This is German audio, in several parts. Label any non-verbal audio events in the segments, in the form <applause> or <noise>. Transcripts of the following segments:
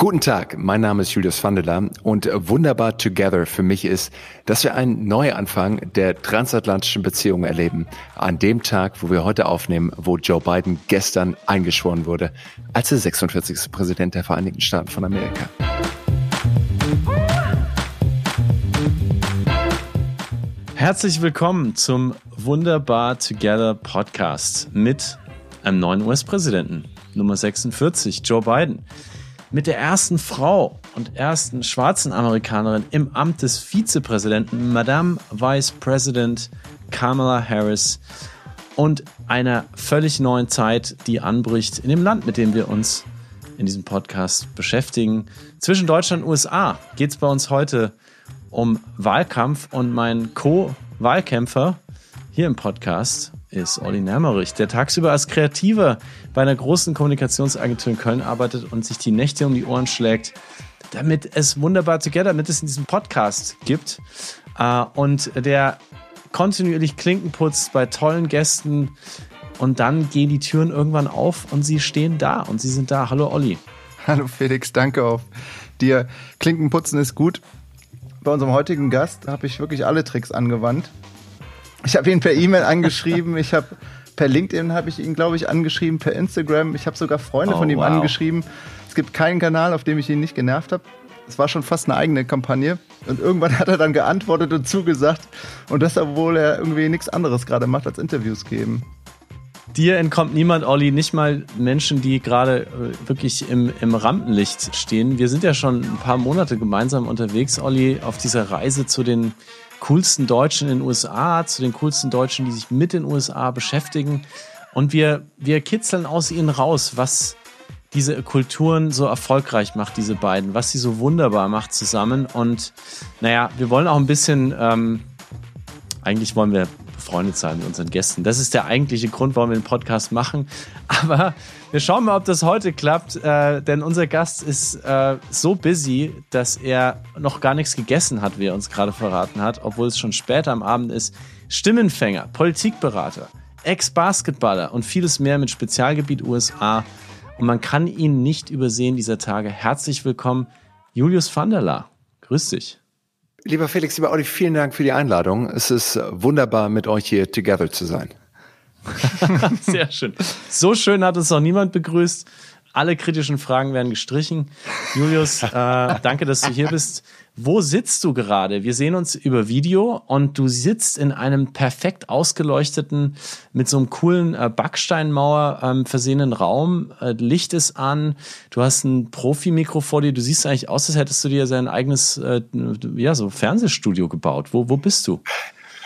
Guten Tag, mein Name ist Julius Vandela und wunderbar together für mich ist, dass wir einen Neuanfang der transatlantischen Beziehungen erleben. An dem Tag, wo wir heute aufnehmen, wo Joe Biden gestern eingeschworen wurde als der 46. Präsident der Vereinigten Staaten von Amerika. Herzlich willkommen zum Wunderbar Together Podcast mit einem neuen US-Präsidenten, Nummer 46, Joe Biden mit der ersten Frau und ersten schwarzen Amerikanerin im Amt des Vizepräsidenten, Madame Vice President Kamala Harris und einer völlig neuen Zeit, die anbricht in dem Land, mit dem wir uns in diesem Podcast beschäftigen. Zwischen Deutschland und USA geht es bei uns heute um Wahlkampf und mein Co-Wahlkämpfer hier im Podcast ist Olli Nermerich, der tagsüber als Kreativer bei einer großen Kommunikationsagentur in Köln arbeitet und sich die Nächte um die Ohren schlägt, damit es wunderbar together, damit es in diesem Podcast gibt. Äh, und der kontinuierlich Klinken putzt bei tollen Gästen und dann gehen die Türen irgendwann auf und sie stehen da und sie sind da. Hallo Olli. Hallo Felix, danke auch dir. Klinkenputzen ist gut. Bei unserem heutigen Gast habe ich wirklich alle Tricks angewandt. Ich habe ihn per E-Mail angeschrieben, ich habe per LinkedIn habe ich ihn, glaube ich, angeschrieben, per Instagram. Ich habe sogar Freunde oh, von ihm wow. angeschrieben. Es gibt keinen Kanal, auf dem ich ihn nicht genervt habe. Es war schon fast eine eigene Kampagne. Und irgendwann <laughs> hat er dann geantwortet und zugesagt. Und das, obwohl er irgendwie nichts anderes gerade macht, als Interviews geben. Dir entkommt niemand, Olli, nicht mal Menschen, die gerade äh, wirklich im, im Rampenlicht stehen. Wir sind ja schon ein paar Monate gemeinsam unterwegs, Olli, auf dieser Reise zu den coolsten Deutschen in den USA, zu den coolsten Deutschen, die sich mit den USA beschäftigen. Und wir, wir kitzeln aus ihnen raus, was diese Kulturen so erfolgreich macht, diese beiden, was sie so wunderbar macht zusammen. Und naja, wir wollen auch ein bisschen, ähm, eigentlich wollen wir befreundet sein mit unseren Gästen. Das ist der eigentliche Grund, warum wir den Podcast machen. Aber wir schauen mal, ob das heute klappt, äh, denn unser Gast ist äh, so busy, dass er noch gar nichts gegessen hat, wie er uns gerade verraten hat, obwohl es schon später am Abend ist. Stimmenfänger, Politikberater, Ex-Basketballer und vieles mehr mit Spezialgebiet USA. Und man kann ihn nicht übersehen dieser Tage. Herzlich willkommen, Julius van. Grüß dich. Lieber Felix, lieber Olli, vielen Dank für die Einladung. Es ist wunderbar, mit euch hier together zu sein. <laughs> Sehr schön. So schön hat uns noch niemand begrüßt. Alle kritischen Fragen werden gestrichen. Julius, <laughs> äh, danke, dass du hier bist. Wo sitzt du gerade? Wir sehen uns über Video und du sitzt in einem perfekt ausgeleuchteten, mit so einem coolen äh, Backsteinmauer ähm, versehenen Raum. Äh, Licht ist an. Du hast ein Profi-Mikro vor dir. Du siehst eigentlich aus, als hättest du dir sein eigenes, äh, ja, so Fernsehstudio gebaut. Wo, wo bist du?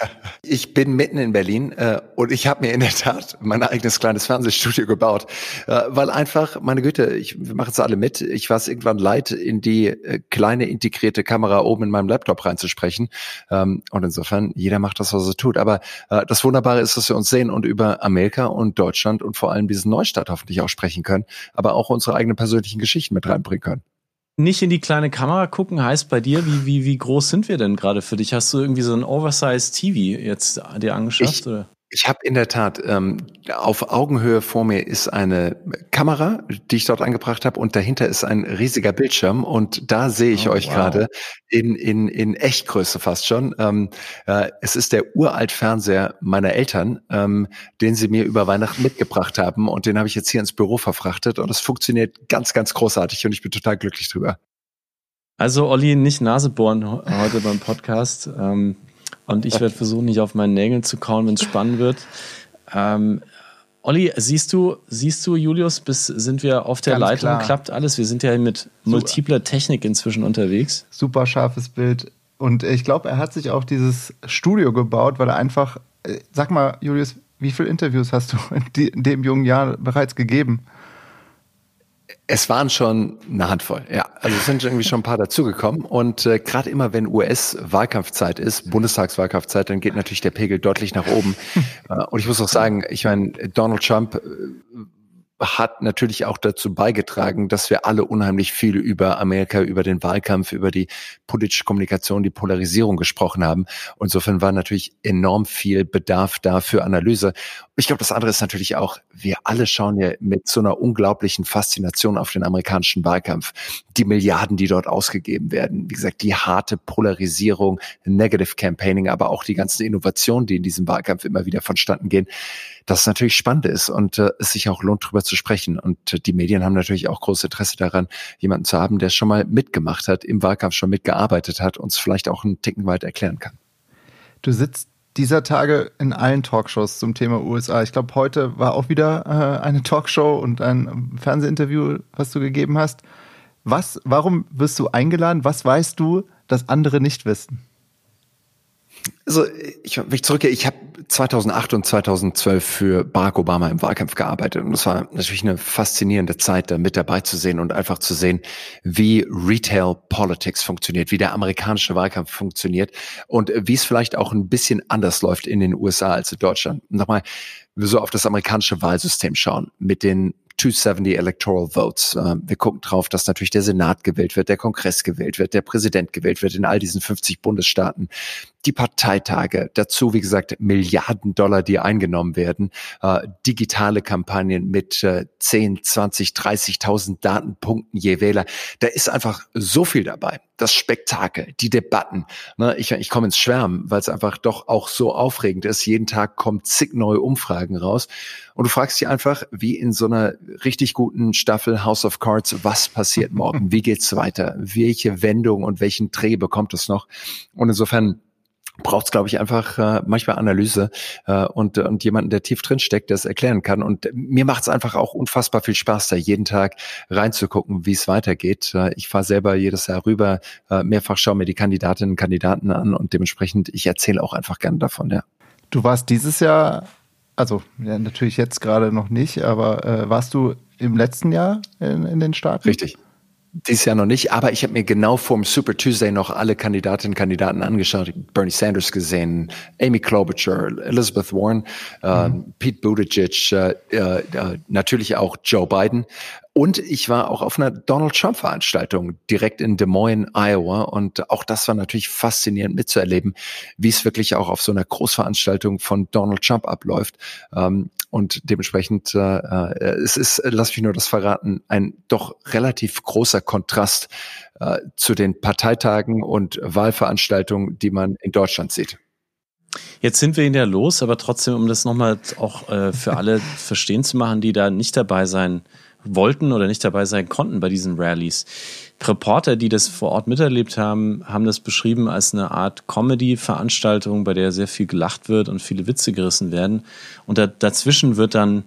<laughs> Ich bin mitten in Berlin äh, und ich habe mir in der Tat mein eigenes kleines Fernsehstudio gebaut, äh, weil einfach, meine Güte, ich wir machen es alle mit. Ich war es irgendwann leid, in die äh, kleine integrierte Kamera oben in meinem Laptop reinzusprechen. Ähm, und insofern, jeder macht das, was er tut. Aber äh, das Wunderbare ist, dass wir uns sehen und über Amerika und Deutschland und vor allem diesen Neustadt hoffentlich auch sprechen können, aber auch unsere eigenen persönlichen Geschichten mit reinbringen können nicht in die kleine Kamera gucken heißt bei dir, wie, wie, wie groß sind wir denn gerade für dich? Hast du irgendwie so ein Oversized TV jetzt dir angeschafft? Ich, oder? Ich habe in der Tat ähm, auf Augenhöhe vor mir ist eine Kamera, die ich dort angebracht habe, und dahinter ist ein riesiger Bildschirm und da sehe ich oh, euch wow. gerade in, in, in Echtgröße fast schon. Ähm, äh, es ist der uralt Fernseher meiner Eltern, ähm, den sie mir über Weihnachten mitgebracht haben und den habe ich jetzt hier ins Büro verfrachtet und es funktioniert ganz, ganz großartig und ich bin total glücklich drüber. Also Olli, nicht Nase bohren heute beim Podcast. Ähm, und ich werde versuchen, nicht auf meinen Nägeln zu kauen, wenn es spannend wird. Ähm, Olli, siehst du, siehst du, Julius, bis sind wir auf der Ganz Leitung? Klar. Klappt alles? Wir sind ja mit multipler Technik inzwischen unterwegs. Super scharfes Bild. Und ich glaube, er hat sich auch dieses Studio gebaut, weil er einfach, äh, sag mal, Julius, wie viele Interviews hast du <laughs> in, dem jungen Jahr bereits gegeben? Es waren schon eine Handvoll, ja. Also es sind irgendwie schon ein paar dazugekommen. Und äh, gerade immer, wenn US-Wahlkampfzeit ist, Bundestagswahlkampfzeit, dann geht natürlich der Pegel deutlich nach oben. <laughs> äh, und ich muss auch sagen, ich meine, Donald Trump äh, hat natürlich auch dazu beigetragen, dass wir alle unheimlich viel über Amerika, über den Wahlkampf, über die politische Kommunikation, die Polarisierung gesprochen haben. Insofern war natürlich enorm viel Bedarf da für Analyse. Ich glaube, das andere ist natürlich auch, wir alle schauen ja mit so einer unglaublichen Faszination auf den amerikanischen Wahlkampf. Die Milliarden, die dort ausgegeben werden. Wie gesagt, die harte Polarisierung, Negative Campaigning, aber auch die ganzen Innovationen, die in diesem Wahlkampf immer wieder vonstatten gehen das natürlich spannend ist und äh, es sich auch lohnt, darüber zu sprechen. Und äh, die Medien haben natürlich auch großes Interesse daran, jemanden zu haben, der schon mal mitgemacht hat, im Wahlkampf schon mitgearbeitet hat, uns vielleicht auch einen Ticken weit erklären kann. Du sitzt dieser Tage in allen Talkshows zum Thema USA. Ich glaube, heute war auch wieder äh, eine Talkshow und ein Fernsehinterview, was du gegeben hast. Was, warum wirst du eingeladen? Was weißt du, dass andere nicht wissen? Also ich, wenn ich zurückgehe, ich habe 2008 und 2012 für Barack Obama im Wahlkampf gearbeitet und es war natürlich eine faszinierende Zeit, da mit dabei zu sehen und einfach zu sehen, wie Retail Politics funktioniert, wie der amerikanische Wahlkampf funktioniert und wie es vielleicht auch ein bisschen anders läuft in den USA als in Deutschland. Nochmal, wir so auf das amerikanische Wahlsystem schauen mit den 270 Electoral Votes. Ähm, wir gucken drauf, dass natürlich der Senat gewählt wird, der Kongress gewählt wird, der Präsident gewählt wird in all diesen 50 Bundesstaaten. Die Parteitage, dazu, wie gesagt, Milliarden Dollar, die eingenommen werden, äh, digitale Kampagnen mit äh, 10, 20, 30.000 Datenpunkten je Wähler. Da ist einfach so viel dabei. Das Spektakel, die Debatten. Ne? Ich, ich komme ins Schwärmen, weil es einfach doch auch so aufregend ist. Jeden Tag kommen zig neue Umfragen raus. Und du fragst dich einfach, wie in so einer richtig guten Staffel House of Cards, was passiert morgen? Wie geht's weiter? Welche Wendung und welchen Dreh bekommt es noch? Und insofern braucht es, glaube ich, einfach äh, manchmal Analyse äh, und, und jemanden, der tief drin steckt, der es erklären kann. Und mir macht es einfach auch unfassbar viel Spaß, da jeden Tag reinzugucken, wie es weitergeht. Äh, ich fahre selber jedes Jahr rüber, äh, mehrfach schaue mir die Kandidatinnen und Kandidaten an und dementsprechend, ich erzähle auch einfach gerne davon, ja. Du warst dieses Jahr also ja, natürlich jetzt gerade noch nicht, aber äh, warst du im letzten Jahr in, in den Staaten? Richtig. Dieses Jahr noch nicht, aber ich habe mir genau vorm Super Tuesday noch alle Kandidatinnen und Kandidaten angeschaut. Bernie Sanders gesehen, Amy Klobuchar, Elizabeth Warren, äh, mhm. äh, Pete Buttigieg, äh, äh, natürlich auch Joe Biden. Und ich war auch auf einer Donald Trump Veranstaltung direkt in Des Moines, Iowa. Und auch das war natürlich faszinierend mitzuerleben, wie es wirklich auch auf so einer Großveranstaltung von Donald Trump abläuft. Ähm, und dementsprechend, äh, äh, es ist, lass mich nur das verraten, ein doch relativ großer Kontrast äh, zu den Parteitagen und Wahlveranstaltungen, die man in Deutschland sieht. Jetzt sind wir in der los, aber trotzdem, um das nochmal auch äh, für alle verstehen zu machen, die da nicht dabei sein wollten oder nicht dabei sein konnten bei diesen Rallyes. Reporter, die das vor Ort miterlebt haben, haben das beschrieben als eine Art Comedy-Veranstaltung, bei der sehr viel gelacht wird und viele Witze gerissen werden. Und da, dazwischen wird dann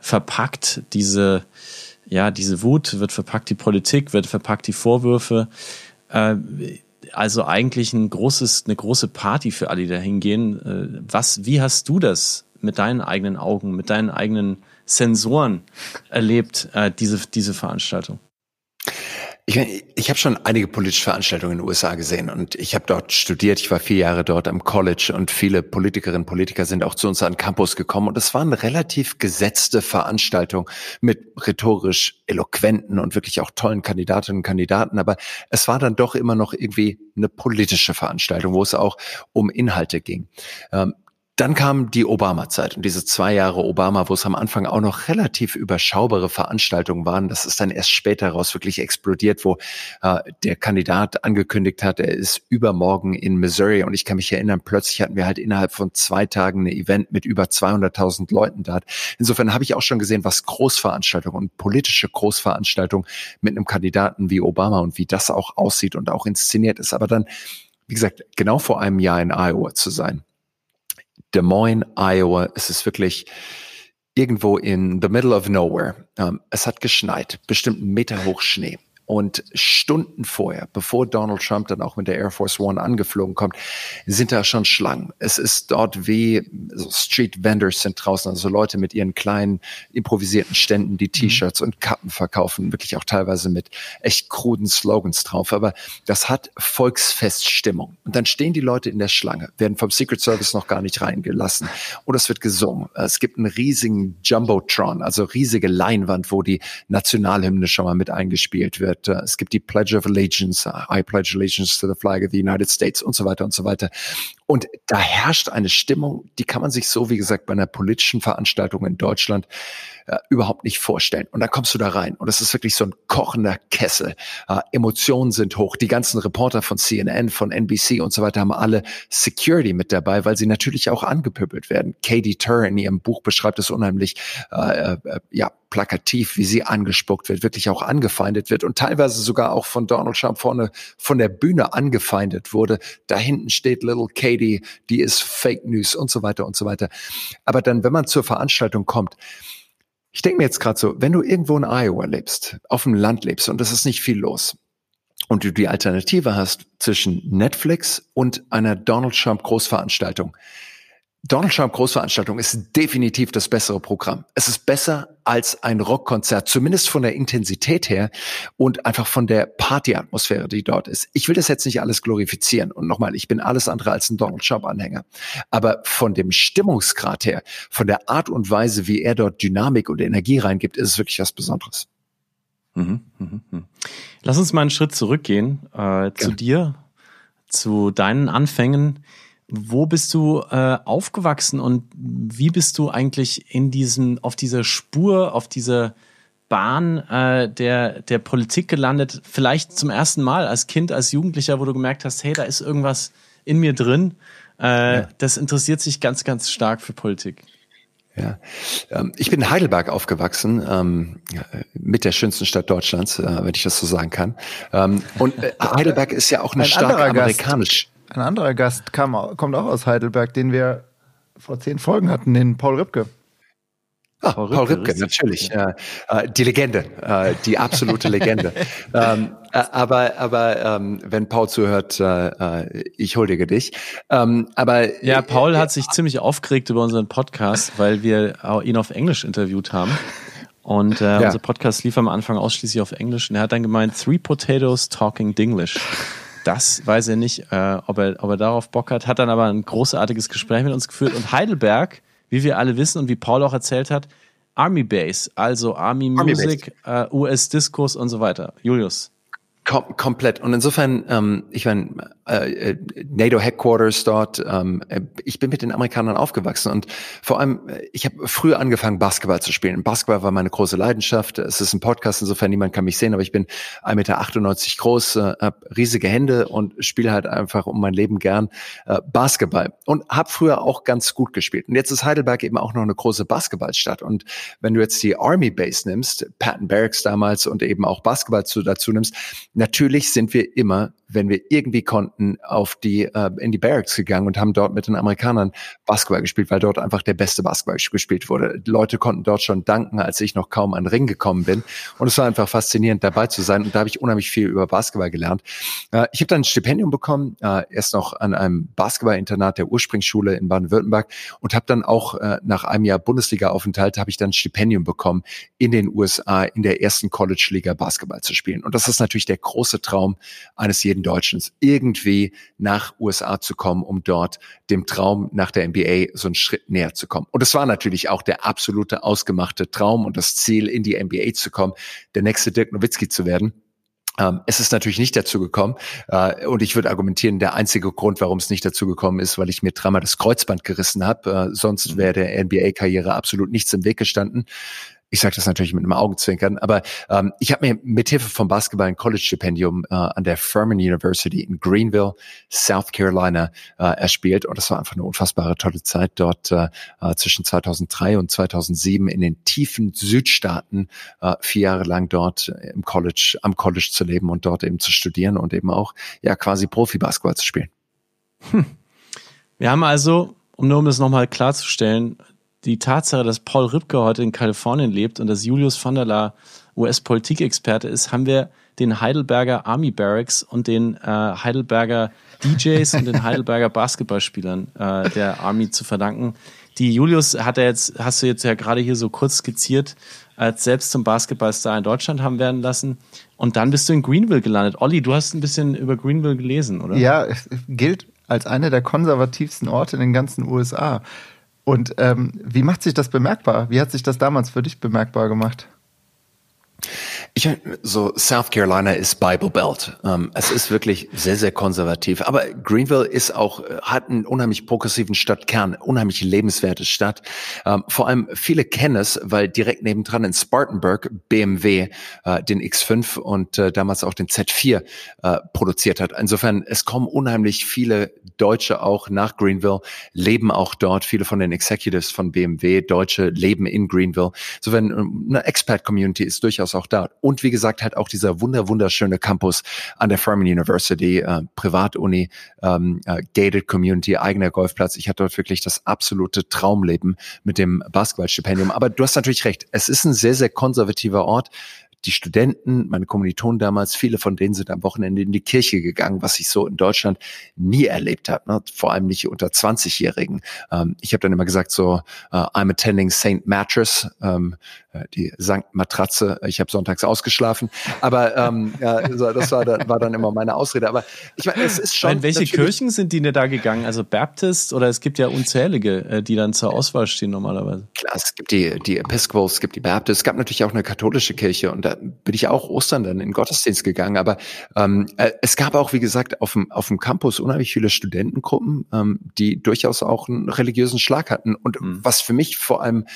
verpackt diese, ja, diese Wut, wird verpackt die Politik, wird verpackt die Vorwürfe. Äh, also eigentlich ein großes, eine große Party für alle, die da hingehen. Äh, was, wie hast du das mit deinen eigenen Augen, mit deinen eigenen Sensoren erlebt, äh, diese, diese Veranstaltung? Ich, ich habe schon einige politische Veranstaltungen in den USA gesehen und ich habe dort studiert. Ich war vier Jahre dort am College und viele Politikerinnen und Politiker sind auch zu uns an Campus gekommen und es war eine relativ gesetzte Veranstaltung mit rhetorisch eloquenten und wirklich auch tollen Kandidatinnen und Kandidaten. Aber es war dann doch immer noch irgendwie eine politische Veranstaltung, wo es auch um Inhalte ging. Ähm, dann kam die Obama-Zeit und diese zwei Jahre Obama, wo es am Anfang auch noch relativ überschaubare Veranstaltungen waren. Das ist dann erst später raus wirklich explodiert, wo äh, der Kandidat angekündigt hat, er ist übermorgen in Missouri. Und ich kann mich erinnern, plötzlich hatten wir halt innerhalb von zwei Tagen ein Event mit über 200.000 Leuten da. Insofern habe ich auch schon gesehen, was Großveranstaltungen und politische Großveranstaltungen mit einem Kandidaten wie Obama und wie das auch aussieht und auch inszeniert ist. Aber dann, wie gesagt, genau vor einem Jahr in Iowa zu sein Des Moines, Iowa. Es ist wirklich irgendwo in the middle of nowhere. Ähm, es hat geschneit, bestimmt einen Meter hoch Schnee. Und Stunden vorher, bevor Donald Trump dann auch mit der Air Force One angeflogen kommt, sind da schon Schlangen. Es ist dort wie so Street Vendors sind draußen, also Leute mit ihren kleinen improvisierten Ständen, die mhm. T-Shirts und Kappen verkaufen, wirklich auch teilweise mit echt kruden Slogans drauf. Aber das hat Volksfeststimmung. Und dann stehen die Leute in der Schlange, werden vom Secret Service noch gar nicht reingelassen. Und es wird gesungen. Es gibt einen riesigen Jumbotron, also riesige Leinwand, wo die Nationalhymne schon mal mit eingespielt wird wird. Äh, es gibt die Pledge of Allegiance, I pledge allegiance to the flag of the United States und so weiter und so weiter. Und da herrscht eine Stimmung, die kann man sich so, wie gesagt, bei einer politischen Veranstaltung in Deutschland äh, überhaupt nicht vorstellen. Und dann kommst du da rein und es ist wirklich so ein kochender Kessel. Äh, Emotionen sind hoch. Die ganzen Reporter von CNN, von NBC und so weiter haben alle Security mit dabei, weil sie natürlich auch angepöbelt werden. Katie Turr in ihrem Buch beschreibt es unheimlich, äh, äh, ja, plakativ, wie sie angespuckt wird, wirklich auch angefeindet wird und teilweise sogar auch von Donald Trump vorne von der Bühne angefeindet wurde. Da hinten steht Little Katie, die ist Fake News und so weiter und so weiter. Aber dann, wenn man zur Veranstaltung kommt, ich denke mir jetzt gerade so, wenn du irgendwo in Iowa lebst, auf dem Land lebst und es ist nicht viel los und du die Alternative hast zwischen Netflix und einer Donald Trump Großveranstaltung, Donald Trump Großveranstaltung ist definitiv das bessere Programm. Es ist besser als ein Rockkonzert, zumindest von der Intensität her und einfach von der Partyatmosphäre, die dort ist. Ich will das jetzt nicht alles glorifizieren und nochmal, ich bin alles andere als ein Donald Trump Anhänger. Aber von dem Stimmungsgrad her, von der Art und Weise, wie er dort Dynamik und Energie reingibt, ist es wirklich was Besonderes. Mhm, mh, mh. Lass uns mal einen Schritt zurückgehen äh, zu dir, zu deinen Anfängen wo bist du äh, aufgewachsen und wie bist du eigentlich in diesen, auf dieser Spur, auf dieser Bahn äh, der, der Politik gelandet? Vielleicht zum ersten Mal als Kind, als Jugendlicher, wo du gemerkt hast, hey, da ist irgendwas in mir drin. Äh, ja. Das interessiert sich ganz, ganz stark für Politik. Ja, ähm, ich bin in Heidelberg aufgewachsen, ähm, mit der schönsten Stadt Deutschlands, äh, wenn ich das so sagen kann. Ähm, und äh, <laughs> Heidelberg ist ja auch eine stark amerikanisch. Ein anderer Gast kam, kommt auch aus Heidelberg, den wir vor zehn Folgen hatten, den Paul Ripke. Ah, Paul Ripke, Paul Ripke natürlich. Ja. Äh, die Legende, äh, die absolute Legende. <laughs> ähm, äh, aber aber ähm, wenn Paul zuhört, äh, äh ich huldige dich. Ähm, aber ja, Paul hat sich ziemlich aufgeregt über unseren Podcast, weil wir ihn auf Englisch interviewt haben. Und äh, ja. unser Podcast lief am Anfang ausschließlich auf Englisch. Und er hat dann gemeint, Three Potatoes Talking Dinglish das weiß er nicht, äh, ob, er, ob er darauf Bock hat. Hat dann aber ein großartiges Gespräch mit uns geführt. Und Heidelberg, wie wir alle wissen und wie Paul auch erzählt hat, Army Base, also Army, Army Music, äh, US-Diskurs und so weiter. Julius. Kom komplett. Und insofern, ähm, ich meine, äh, äh, NATO Headquarters dort. Ähm, äh, ich bin mit den Amerikanern aufgewachsen und vor allem, äh, ich habe früher angefangen, Basketball zu spielen. Basketball war meine große Leidenschaft. Es ist ein Podcast, insofern niemand kann mich sehen, aber ich bin 1,98 Meter groß, äh, habe riesige Hände und spiele halt einfach um mein Leben gern äh, Basketball und habe früher auch ganz gut gespielt. Und jetzt ist Heidelberg eben auch noch eine große Basketballstadt. Und wenn du jetzt die Army Base nimmst, Patton Barracks damals und eben auch Basketball zu, dazu nimmst, natürlich sind wir immer wenn wir irgendwie konnten, auf die äh, in die Barracks gegangen und haben dort mit den Amerikanern Basketball gespielt, weil dort einfach der beste Basketball gespielt wurde. Die Leute konnten dort schon danken, als ich noch kaum an den Ring gekommen bin. Und es war einfach faszinierend, dabei zu sein. Und da habe ich unheimlich viel über Basketball gelernt. Äh, ich habe dann ein Stipendium bekommen, äh, erst noch an einem Basketballinternat der Ursprungsschule in Baden-Württemberg und habe dann auch äh, nach einem Jahr Bundesliga-Aufenthalt habe ich dann ein Stipendium bekommen, in den USA in der ersten College-Liga Basketball zu spielen. Und das ist natürlich der große Traum eines jeden jeden Deutschen irgendwie nach USA zu kommen, um dort dem Traum nach der NBA so einen Schritt näher zu kommen. Und es war natürlich auch der absolute ausgemachte Traum und das Ziel, in die NBA zu kommen, der nächste Dirk Nowitzki zu werden. Ähm, es ist natürlich nicht dazu gekommen. Äh, und ich würde argumentieren, der einzige Grund, warum es nicht dazu gekommen ist, weil ich mir dreimal das Kreuzband gerissen habe. Äh, sonst mhm. wäre der NBA-Karriere absolut nichts im Weg gestanden. Ich sage das natürlich mit einem Augenzwinkern, aber ähm, ich habe mir mithilfe vom Basketball ein College-Stipendium äh, an der Furman University in Greenville, South Carolina äh, erspielt und das war einfach eine unfassbare tolle Zeit dort äh, äh zwischen 2003 und 2007 in den tiefen Südstaaten äh, vier Jahre lang dort im College, am College zu leben und dort eben zu studieren und eben auch ja quasi Profi-Basketball zu spielen. Hm. Wir haben also, um nur um das nochmal klarzustellen, die Tatsache, dass Paul Ripke heute in Kalifornien lebt und dass Julius van der La US-Politikexperte ist, haben wir den Heidelberger Army Barracks und den äh, Heidelberger DJs und den <laughs> Heidelberger Basketballspielern äh, der Army zu verdanken. Die Julius hat er jetzt, hast du jetzt ja gerade hier so kurz skizziert, als selbst zum Basketballstar in Deutschland haben werden lassen. Und dann bist du in Greenville gelandet. Olli, du hast ein bisschen über Greenville gelesen, oder? Ja, es gilt als einer der konservativsten Orte in den ganzen USA. Und ähm, wie macht sich das bemerkbar? Wie hat sich das damals für dich bemerkbar gemacht? Ich so South Carolina ist Bible Belt. Ähm, es ist wirklich sehr sehr konservativ, aber Greenville ist auch hat einen unheimlich progressiven Stadtkern, unheimlich lebenswerte Stadt. Ähm, vor allem viele kennen es, weil direkt nebendran in Spartanburg BMW äh, den X5 und äh, damals auch den Z4 äh, produziert hat. Insofern es kommen unheimlich viele Deutsche auch nach Greenville, leben auch dort. Viele von den Executives von BMW Deutsche leben in Greenville. Insofern ähm, eine Expat Community ist durchaus auch da und wie gesagt halt auch dieser wunder wunderschöne Campus an der Furman University, äh, Privatuni, ähm, äh, gated Community, eigener Golfplatz. Ich hatte dort wirklich das absolute Traumleben mit dem Basketballstipendium. Aber du hast natürlich recht. Es ist ein sehr, sehr konservativer Ort die Studenten, meine Kommilitonen damals, viele von denen sind am Wochenende in die Kirche gegangen, was ich so in Deutschland nie erlebt habe, ne? vor allem nicht unter 20-Jährigen. Ähm, ich habe dann immer gesagt so, uh, I'm attending St. Mattress, ähm, äh, die Sankt Matratze, ich habe sonntags ausgeschlafen, aber ähm, ja, das war dann, war dann immer meine Ausrede. Aber ich meine, es ist schon. In welche Kirchen sind die denn da gegangen? Also Baptist oder es gibt ja unzählige, äh, die dann zur Auswahl stehen normalerweise. Klar, es gibt die, die Episcopals, es gibt die Baptist, es gab natürlich auch eine katholische Kirche und da bin ich auch Ostern dann in Gottesdienst gegangen. Aber ähm, äh, es gab auch, wie gesagt, auf dem, auf dem Campus unheimlich viele Studentengruppen, ähm, die durchaus auch einen religiösen Schlag hatten. Und mhm. was für mich vor allem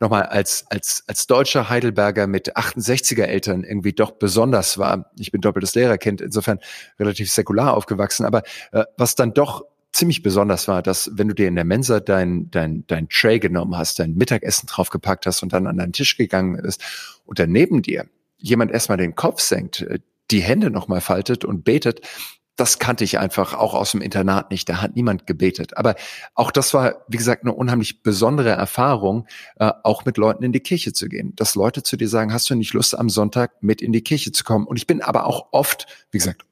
nochmal als, als, als deutscher Heidelberger mit 68er Eltern irgendwie doch besonders war. Ich bin doppeltes Lehrerkind, insofern relativ säkular aufgewachsen. Aber äh, was dann doch ziemlich besonders war, dass wenn du dir in der Mensa dein, dein, dein Tray genommen hast, dein Mittagessen draufgepackt hast und dann an deinen Tisch gegangen bist und dann neben dir jemand erstmal den Kopf senkt, äh, die Hände nochmal faltet und betet, das kannte ich einfach auch aus dem Internat nicht. Da hat niemand gebetet. Aber auch das war, wie gesagt, eine unheimlich besondere Erfahrung, äh, auch mit Leuten in die Kirche zu gehen. Dass Leute zu dir sagen, hast du nicht Lust, am Sonntag mit in die Kirche zu kommen? Und ich bin aber auch oft, wie gesagt,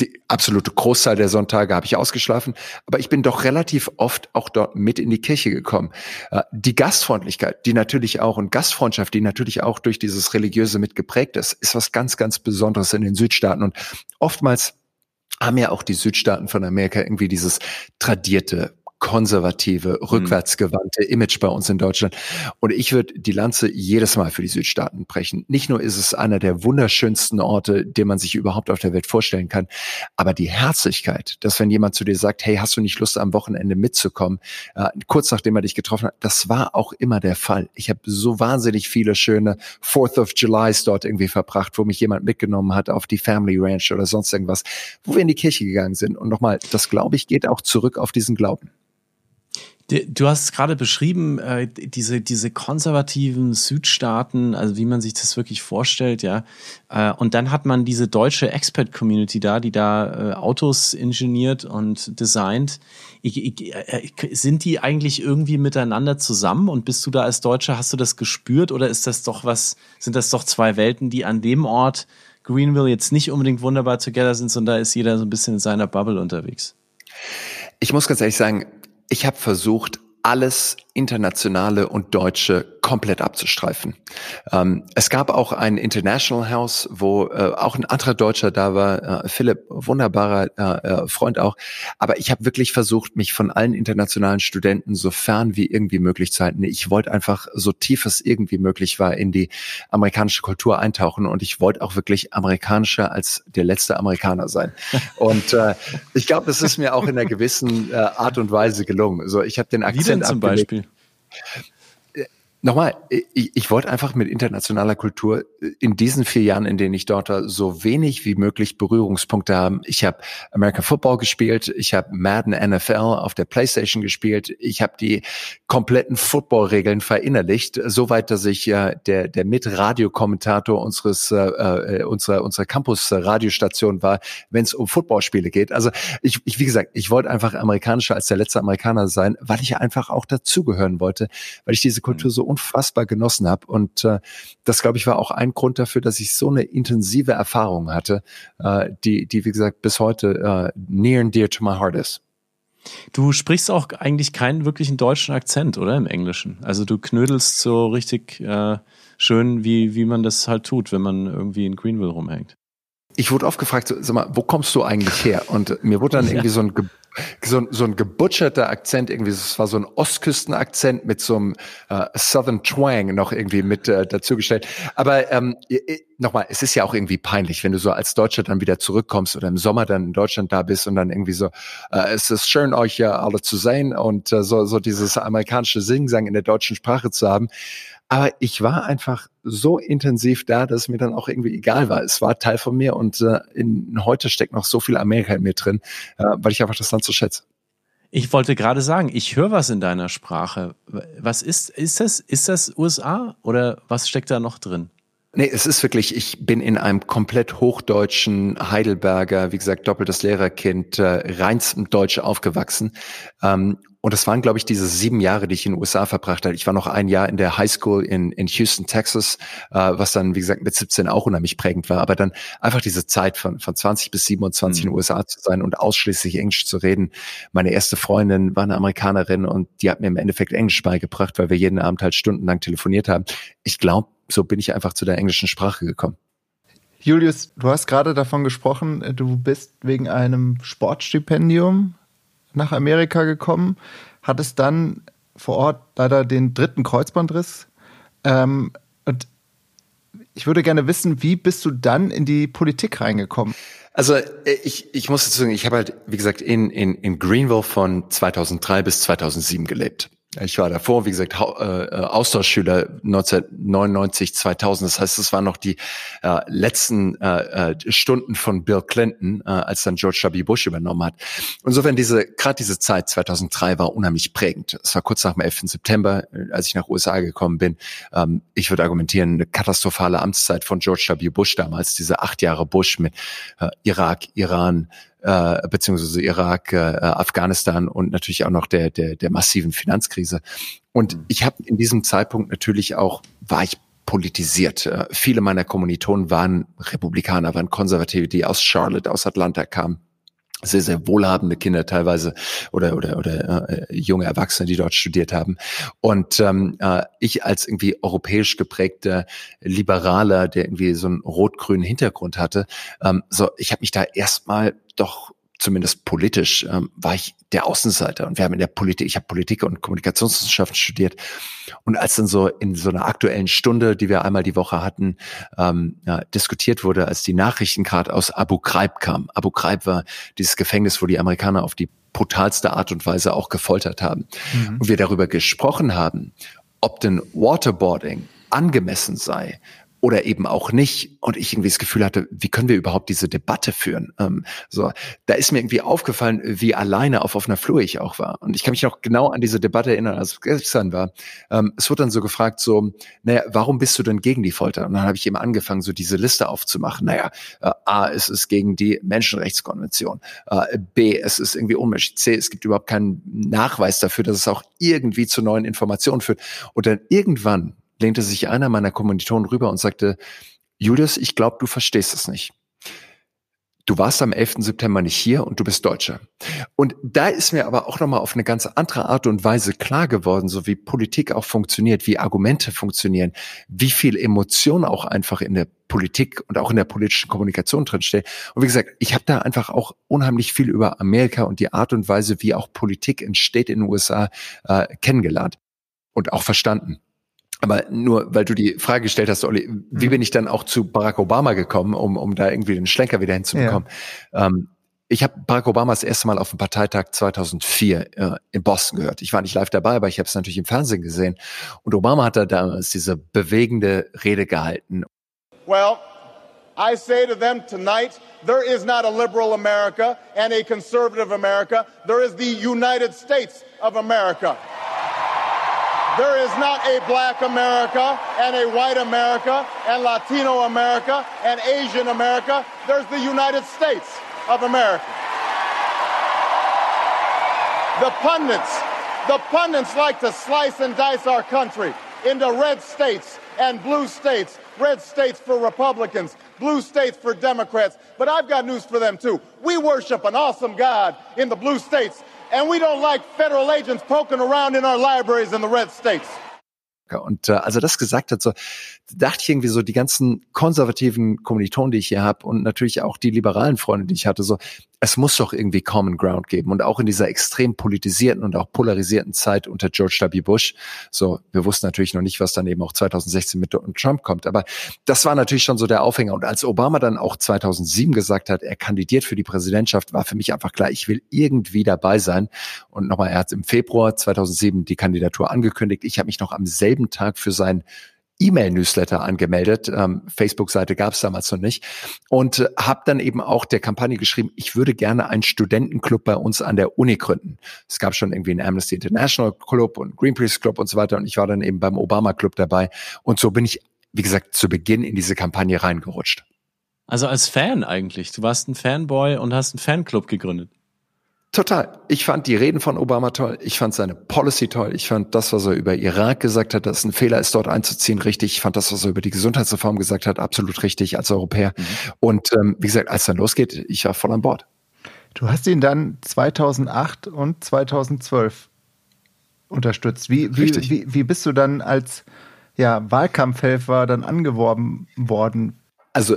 die absolute Großteil der Sonntage habe ich ausgeschlafen, aber ich bin doch relativ oft auch dort mit in die Kirche gekommen. Äh, die Gastfreundlichkeit, die natürlich auch und Gastfreundschaft, die natürlich auch durch dieses Religiöse mit geprägt ist, ist was ganz, ganz Besonderes in den Südstaaten und oftmals haben ja auch die Südstaaten von Amerika irgendwie dieses tradierte konservative, mhm. rückwärtsgewandte Image bei uns in Deutschland. Und ich würde die Lanze jedes Mal für die Südstaaten brechen. Nicht nur ist es einer der wunderschönsten Orte, den man sich überhaupt auf der Welt vorstellen kann, aber die Herzlichkeit, dass wenn jemand zu dir sagt, hey, hast du nicht Lust am Wochenende mitzukommen, äh, kurz nachdem er dich getroffen hat, das war auch immer der Fall. Ich habe so wahnsinnig viele schöne Fourth of Julys dort irgendwie verbracht, wo mich jemand mitgenommen hat auf die Family Ranch oder sonst irgendwas, wo wir in die Kirche gegangen sind. Und nochmal, das glaube ich geht auch zurück auf diesen Glauben. Du hast es gerade beschrieben, äh, diese, diese konservativen Südstaaten, also wie man sich das wirklich vorstellt, ja. Äh, und dann hat man diese deutsche Expert-Community da, die da äh, Autos ingeniert und designt. Sind die eigentlich irgendwie miteinander zusammen und bist du da als Deutscher, hast du das gespürt oder ist das doch was, sind das doch zwei Welten, die an dem Ort Greenville jetzt nicht unbedingt wunderbar together sind, sondern da ist jeder so ein bisschen in seiner Bubble unterwegs? Ich muss ganz ehrlich sagen, ich habe versucht, alles internationale und deutsche komplett abzustreifen. Ähm, es gab auch ein International House, wo äh, auch ein anderer Deutscher da war, äh, Philipp, wunderbarer äh, äh Freund auch. Aber ich habe wirklich versucht, mich von allen internationalen Studenten so fern wie irgendwie möglich zu halten. Ich wollte einfach so tief es irgendwie möglich war in die amerikanische Kultur eintauchen und ich wollte auch wirklich amerikanischer als der letzte Amerikaner sein. <laughs> Und äh, ich glaube, das ist mir auch in einer gewissen äh, Art und Weise gelungen. So, ich habe den Akzent wie denn zum abgelegt. Beispiel? Nochmal, ich, ich wollte einfach mit internationaler Kultur in diesen vier Jahren, in denen ich dort war, so wenig wie möglich Berührungspunkte haben. Ich habe American Football gespielt, ich habe Madden NFL auf der PlayStation gespielt, ich habe die kompletten Football-Regeln verinnerlicht, soweit, dass ich ja äh, der der Mitradiokommentator unseres äh, äh, unserer unserer Campus-Radiostation war, wenn es um Footballspiele geht. Also ich, ich wie gesagt, ich wollte einfach amerikanischer als der letzte Amerikaner sein, weil ich einfach auch dazugehören wollte, weil ich diese Kultur so unfassbar genossen habe. Und äh, das, glaube ich, war auch ein Grund dafür, dass ich so eine intensive Erfahrung hatte, äh, die, die, wie gesagt, bis heute äh, near and dear to my heart ist. Du sprichst auch eigentlich keinen wirklichen deutschen Akzent, oder im Englischen? Also du knödelst so richtig äh, schön, wie, wie man das halt tut, wenn man irgendwie in Greenville rumhängt. Ich wurde oft gefragt, so, sag mal, wo kommst du eigentlich her? Und mir wurde dann irgendwie so ein so, so ein gebutcherter Akzent, irgendwie, es war so ein Ostküstenakzent mit so einem äh, Southern Twang noch irgendwie mit äh, dazugestellt. Aber ähm, nochmal, es ist ja auch irgendwie peinlich, wenn du so als Deutscher dann wieder zurückkommst oder im Sommer dann in Deutschland da bist und dann irgendwie so, äh, es ist schön, euch ja alle zu sehen und äh, so, so dieses amerikanische Singsang in der deutschen Sprache zu haben. Aber ich war einfach so intensiv da, dass es mir dann auch irgendwie egal war. Es war Teil von mir und äh, in, heute steckt noch so viel Amerika in mir drin, äh, weil ich einfach das Land so schätze. Ich wollte gerade sagen, ich höre was in deiner Sprache. Was ist, ist das, ist das USA oder was steckt da noch drin? Nee, es ist wirklich, ich bin in einem komplett hochdeutschen Heidelberger, wie gesagt, doppeltes Lehrerkind, äh, reinstem Deutsch aufgewachsen. Ähm, und das waren, glaube ich, diese sieben Jahre, die ich in den USA verbracht habe. Ich war noch ein Jahr in der High School in, in Houston, Texas, äh, was dann, wie gesagt, mit 17 auch unheimlich prägend war. Aber dann einfach diese Zeit von, von 20 bis 27 mhm. in den USA zu sein und ausschließlich Englisch zu reden. Meine erste Freundin war eine Amerikanerin und die hat mir im Endeffekt Englisch beigebracht, weil wir jeden Abend halt stundenlang telefoniert haben. Ich glaube, so bin ich einfach zu der englischen Sprache gekommen. Julius, du hast gerade davon gesprochen, du bist wegen einem Sportstipendium nach Amerika gekommen, hattest dann vor Ort leider den dritten Kreuzbandriss. Ähm, und ich würde gerne wissen, wie bist du dann in die Politik reingekommen? Also äh, ich, ich muss dazu sagen, ich habe halt, wie gesagt, in, in, in Greenville von 2003 bis 2007 gelebt. Ich war davor, wie gesagt, äh, äh, Austauschschüler 1999, 2000. Das heißt, es waren noch die äh, letzten äh, äh, Stunden von Bill Clinton, äh, als dann George W. Bush übernommen hat. Insofern diese, gerade diese Zeit 2003 war unheimlich prägend. Es war kurz nach dem 11. September, als ich nach USA gekommen bin. Ähm, ich würde argumentieren, eine katastrophale Amtszeit von George W. Bush damals, diese acht Jahre Bush mit äh, Irak, Iran, äh, beziehungsweise Irak, äh, Afghanistan und natürlich auch noch der, der, der massiven Finanzkrise. Und mhm. ich habe in diesem Zeitpunkt natürlich auch, war ich politisiert. Äh, viele meiner Kommilitonen waren Republikaner, waren Konservative, die aus Charlotte, aus Atlanta kamen sehr, sehr wohlhabende Kinder teilweise oder oder oder äh, junge Erwachsene, die dort studiert haben. Und ähm, äh, ich als irgendwie europäisch geprägter Liberaler, der irgendwie so einen rot-grünen Hintergrund hatte, ähm, so ich habe mich da erstmal doch zumindest politisch, ähm, war ich der Außenseiter. Und wir haben in der Politik, ich habe Politik und Kommunikationswissenschaften studiert. Und als dann so in so einer aktuellen Stunde, die wir einmal die Woche hatten, ähm, ja, diskutiert wurde, als die Nachrichten gerade aus Abu Ghraib kamen. Abu Ghraib war dieses Gefängnis, wo die Amerikaner auf die brutalste Art und Weise auch gefoltert haben. Mhm. Und wir darüber gesprochen haben, ob denn Waterboarding angemessen sei, oder eben auch nicht. Und ich irgendwie das Gefühl hatte, wie können wir überhaupt diese Debatte führen? Ähm, so, da ist mir irgendwie aufgefallen, wie alleine auf offener Flur ich auch war. Und ich kann mich noch genau an diese Debatte erinnern, als es gestern war. Ähm, es wurde dann so gefragt, so, naja, warum bist du denn gegen die Folter? Und dann habe ich eben angefangen, so diese Liste aufzumachen. Naja, äh, A, es ist gegen die Menschenrechtskonvention. Äh, B, es ist irgendwie unmenschlich. C, es gibt überhaupt keinen Nachweis dafür, dass es auch irgendwie zu neuen Informationen führt. Und dann irgendwann lehnte sich einer meiner Kommilitonen rüber und sagte, Julius, ich glaube, du verstehst es nicht. Du warst am 11. September nicht hier und du bist Deutscher. Und da ist mir aber auch nochmal auf eine ganz andere Art und Weise klar geworden, so wie Politik auch funktioniert, wie Argumente funktionieren, wie viel Emotion auch einfach in der Politik und auch in der politischen Kommunikation drinsteht. Und wie gesagt, ich habe da einfach auch unheimlich viel über Amerika und die Art und Weise, wie auch Politik entsteht in den USA, äh, kennengelernt und auch verstanden. Aber nur, weil du die Frage gestellt hast, Olli, wie mhm. bin ich dann auch zu Barack Obama gekommen, um, um da irgendwie den Schlenker wieder hinzubekommen? Ja. Ähm, ich habe Barack Obama das erste Mal auf dem Parteitag 2004 äh, in Boston gehört. Ich war nicht live dabei, aber ich habe es natürlich im Fernsehen gesehen. Und Obama hat da damals diese bewegende Rede gehalten. Well, I say to them tonight, there is not a liberal America and a conservative America. There is the United States of America. There is not a black America and a white America and Latino America and Asian America. There's the United States of America. The pundits, the pundits like to slice and dice our country. into red states and blue states. Red states for Republicans, blue states for Democrats. But I've got news for them too. We worship an awesome God in the blue states, and we don't like federal agents poking around in our libraries in the red states. Und äh, als er das gesagt hat, so dachte ich irgendwie so die ganzen konservativen Kommilitonen, die ich hier habe und natürlich auch die liberalen Freunde, die ich hatte, so es muss doch irgendwie Common Ground geben. Und auch in dieser extrem politisierten und auch polarisierten Zeit unter George W. Bush, so, wir wussten natürlich noch nicht, was dann eben auch 2016 mit Donald Trump kommt. Aber das war natürlich schon so der Aufhänger. Und als Obama dann auch 2007 gesagt hat, er kandidiert für die Präsidentschaft, war für mich einfach klar, ich will irgendwie dabei sein. Und nochmal, er hat im Februar 2007 die Kandidatur angekündigt. Ich habe mich noch am selben Tag für sein E-Mail-Newsletter angemeldet. Ähm, Facebook-Seite gab es damals noch nicht. Und äh, habe dann eben auch der Kampagne geschrieben, ich würde gerne einen Studentenclub bei uns an der Uni gründen. Es gab schon irgendwie einen Amnesty International Club und Greenpeace Club und so weiter. Und ich war dann eben beim Obama Club dabei. Und so bin ich, wie gesagt, zu Beginn in diese Kampagne reingerutscht. Also als Fan eigentlich. Du warst ein Fanboy und hast einen Fanclub gegründet. Total. Ich fand die Reden von Obama toll. Ich fand seine Policy toll. Ich fand das, was er über Irak gesagt hat, dass es ein Fehler ist, dort einzuziehen, richtig. Ich fand das, was er über die Gesundheitsreform gesagt hat, absolut richtig als Europäer. Mhm. Und ähm, wie gesagt, als dann losgeht, ich war voll an Bord. Du hast ihn dann 2008 und 2012 unterstützt. Wie, wie, wie, wie bist du dann als ja, Wahlkampfhelfer dann angeworben worden? Also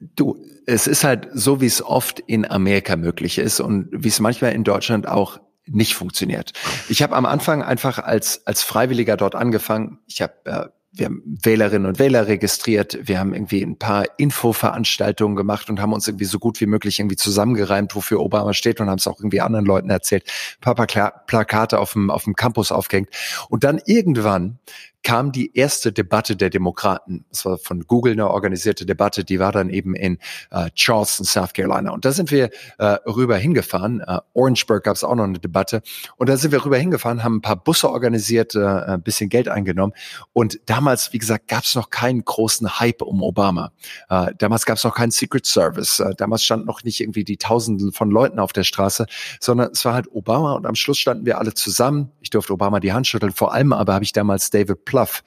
du, es ist halt so, wie es oft in Amerika möglich ist und wie es manchmal in Deutschland auch nicht funktioniert. Ich habe am Anfang einfach als als Freiwilliger dort angefangen. Ich habe äh, wir haben Wählerinnen und Wähler registriert, wir haben irgendwie ein paar Infoveranstaltungen gemacht und haben uns irgendwie so gut wie möglich irgendwie zusammengereimt, wofür Obama steht und haben es auch irgendwie anderen Leuten erzählt, ein paar Plakate auf dem, auf dem Campus aufgehängt. Und dann irgendwann kam die erste Debatte der Demokraten. Das war von Google eine organisierte Debatte, die war dann eben in äh, Charleston, South Carolina. Und da sind wir äh, rüber hingefahren. Äh, Orangeburg gab es auch noch eine Debatte. Und da sind wir rüber hingefahren, haben ein paar Busse organisiert, äh, ein bisschen Geld eingenommen. Und damals, wie gesagt, gab es noch keinen großen Hype um Obama. Äh, damals gab es noch keinen Secret Service. Äh, damals stand noch nicht irgendwie die Tausenden von Leuten auf der Straße, sondern es war halt Obama. Und am Schluss standen wir alle zusammen. Ich durfte Obama die Hand schütteln. Vor allem aber habe ich damals David Pluff,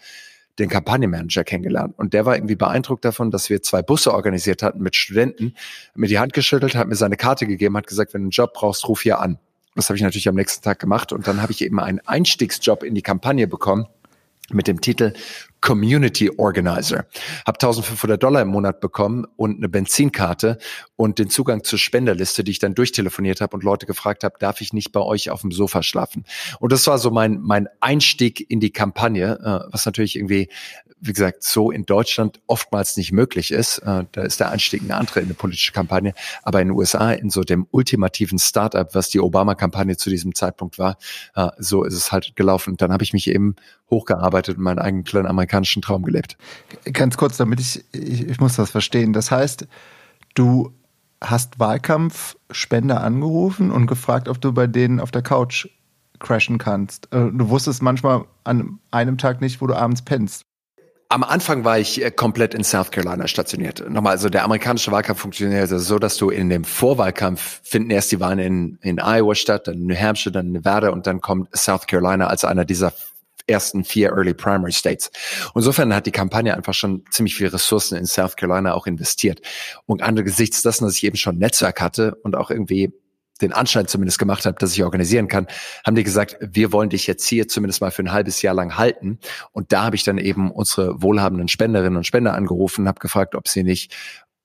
den Kampagnenmanager kennengelernt. Und der war irgendwie beeindruckt davon, dass wir zwei Busse organisiert hatten mit Studenten, mir die Hand geschüttelt, hat mir seine Karte gegeben, hat gesagt, wenn du einen Job brauchst, ruf hier an. Das habe ich natürlich am nächsten Tag gemacht und dann habe ich eben einen Einstiegsjob in die Kampagne bekommen mit dem Titel Community Organizer. Hab 1500 Dollar im Monat bekommen und eine Benzinkarte und den Zugang zur Spenderliste, die ich dann durchtelefoniert habe und Leute gefragt habe, darf ich nicht bei euch auf dem Sofa schlafen? Und das war so mein, mein Einstieg in die Kampagne, äh, was natürlich irgendwie wie gesagt, so in Deutschland oftmals nicht möglich ist. Äh, da ist der Einstieg ein anderer in eine politische Kampagne. Aber in den USA, in so dem ultimativen Startup, was die Obama-Kampagne zu diesem Zeitpunkt war, äh, so ist es halt gelaufen. Dann habe ich mich eben hochgearbeitet und meinen eigenen kleinen amerikanischen Traum gelebt. Ganz kurz, damit ich, ich, ich muss das verstehen. Das heißt, du hast Wahlkampfspender angerufen und gefragt, ob du bei denen auf der Couch crashen kannst. Äh, du wusstest manchmal an einem Tag nicht, wo du abends pennst. Am Anfang war ich äh, komplett in South Carolina stationiert. Nochmal, also der amerikanische Wahlkampf funktioniert so, dass du in dem Vorwahlkampf finden erst die Wahlen in, in Iowa statt, dann New Hampshire, dann Nevada und dann kommt South Carolina als einer dieser ersten vier Early Primary States. insofern hat die Kampagne einfach schon ziemlich viele Ressourcen in South Carolina auch investiert. Und angesichts dessen, dass ich eben schon Netzwerk hatte und auch irgendwie den Anschein zumindest gemacht habe, dass ich organisieren kann, haben die gesagt, wir wollen dich jetzt hier zumindest mal für ein halbes Jahr lang halten. Und da habe ich dann eben unsere wohlhabenden Spenderinnen und Spender angerufen, habe gefragt, ob sie nicht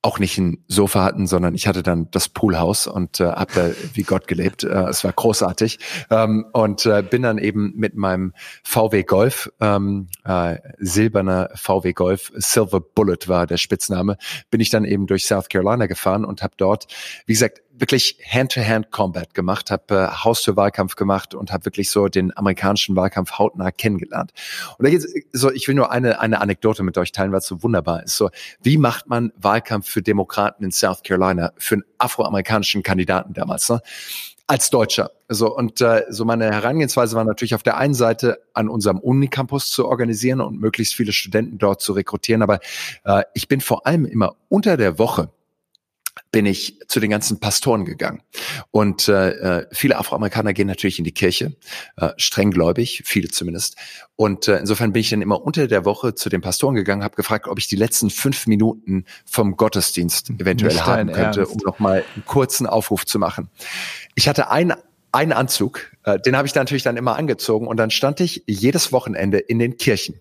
auch nicht ein Sofa hatten, sondern ich hatte dann das Poolhaus und äh, habe da wie Gott gelebt. Äh, es war großartig ähm, und äh, bin dann eben mit meinem VW Golf, ähm, äh, silberner VW Golf, Silver Bullet war der Spitzname, bin ich dann eben durch South Carolina gefahren und habe dort, wie gesagt, wirklich Hand-to-Hand-Combat gemacht, habe äh, Haustür-Wahlkampf gemacht und habe wirklich so den amerikanischen Wahlkampf hautnah kennengelernt. Und da geht's so, ich will nur eine eine Anekdote mit euch teilen, was so wunderbar ist. So, wie macht man Wahlkampf für Demokraten in South Carolina für einen afroamerikanischen Kandidaten damals? Ne? als Deutscher. So und äh, so meine Herangehensweise war natürlich auf der einen Seite an unserem Unicampus zu organisieren und möglichst viele Studenten dort zu rekrutieren, aber äh, ich bin vor allem immer unter der Woche bin ich zu den ganzen Pastoren gegangen. Und äh, äh, viele Afroamerikaner gehen natürlich in die Kirche, äh, strenggläubig, viele zumindest. Und äh, insofern bin ich dann immer unter der Woche zu den Pastoren gegangen, habe gefragt, ob ich die letzten fünf Minuten vom Gottesdienst eventuell haben könnte, Ernst. um nochmal einen kurzen Aufruf zu machen. Ich hatte einen einen Anzug, äh, den habe ich natürlich dann immer angezogen und dann stand ich jedes Wochenende in den Kirchen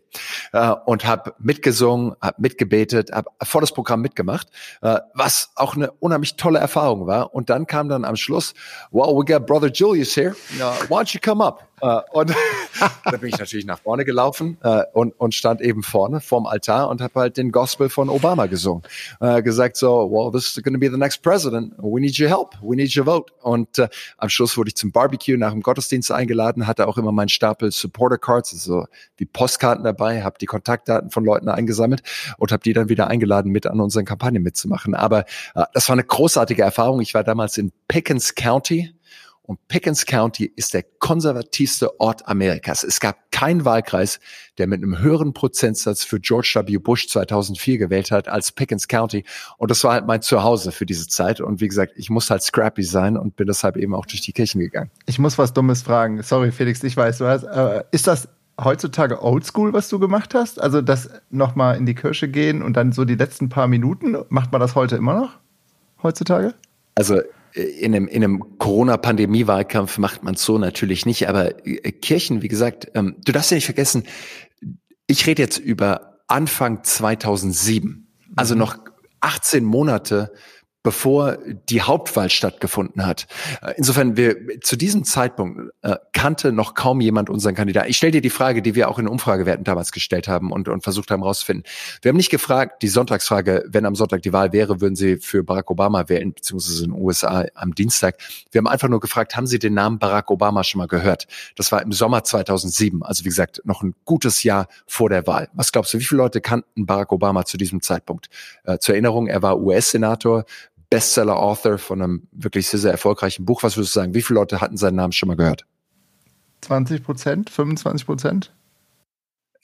äh, und habe mitgesungen, habe mitgebetet, habe volles Programm mitgemacht, äh, was auch eine unheimlich tolle Erfahrung war. Und dann kam dann am Schluss, wow, we got Brother Julius here, uh, why don't you come up? Uh, und <laughs> da bin ich natürlich nach vorne gelaufen uh, und, und stand eben vorne vorm Altar und habe halt den Gospel von Obama gesungen. Uh, gesagt so, well, this is going to be the next president. We need your help. We need your vote. Und am Schluss wurde ich zum Barbecue nach dem Gottesdienst eingeladen, hatte auch immer meinen Stapel Supporter Cards, also wie Postkarten dabei, habe die Kontaktdaten von Leuten eingesammelt und habe die dann wieder eingeladen, mit an unseren Kampagnen mitzumachen. Aber uh, das war eine großartige Erfahrung. Ich war damals in Pickens County und Pickens County ist der konservativste Ort Amerikas. Es gab keinen Wahlkreis, der mit einem höheren Prozentsatz für George W. Bush 2004 gewählt hat als Pickens County. Und das war halt mein Zuhause für diese Zeit. Und wie gesagt, ich muss halt scrappy sein und bin deshalb eben auch durch die Kirchen gegangen. Ich muss was Dummes fragen. Sorry, Felix, ich weiß, du hast, äh, ist das heutzutage oldschool, was du gemacht hast? Also das nochmal in die Kirche gehen und dann so die letzten paar Minuten, macht man das heute immer noch? Heutzutage? Also in einem, in einem Corona-Pandemie-Wahlkampf macht man es so natürlich nicht, aber äh, Kirchen, wie gesagt, ähm, du darfst ja nicht vergessen, ich rede jetzt über Anfang 2007, also mhm. noch 18 Monate bevor die Hauptwahl stattgefunden hat. Äh, insofern, wir zu diesem Zeitpunkt äh, kannte noch kaum jemand unseren Kandidaten. Ich stelle dir die Frage, die wir auch in Umfragewerten damals gestellt haben und, und versucht haben herauszufinden. Wir haben nicht gefragt, die Sonntagsfrage, wenn am Sonntag die Wahl wäre, würden Sie für Barack Obama wählen, beziehungsweise in den USA am Dienstag. Wir haben einfach nur gefragt, haben Sie den Namen Barack Obama schon mal gehört? Das war im Sommer 2007, also wie gesagt, noch ein gutes Jahr vor der Wahl. Was glaubst du, wie viele Leute kannten Barack Obama zu diesem Zeitpunkt? Äh, zur Erinnerung, er war US-Senator, Bestseller-Author von einem wirklich sehr, sehr erfolgreichen Buch. Was würdest du sagen? Wie viele Leute hatten seinen Namen schon mal gehört? 20 Prozent, 25 Prozent?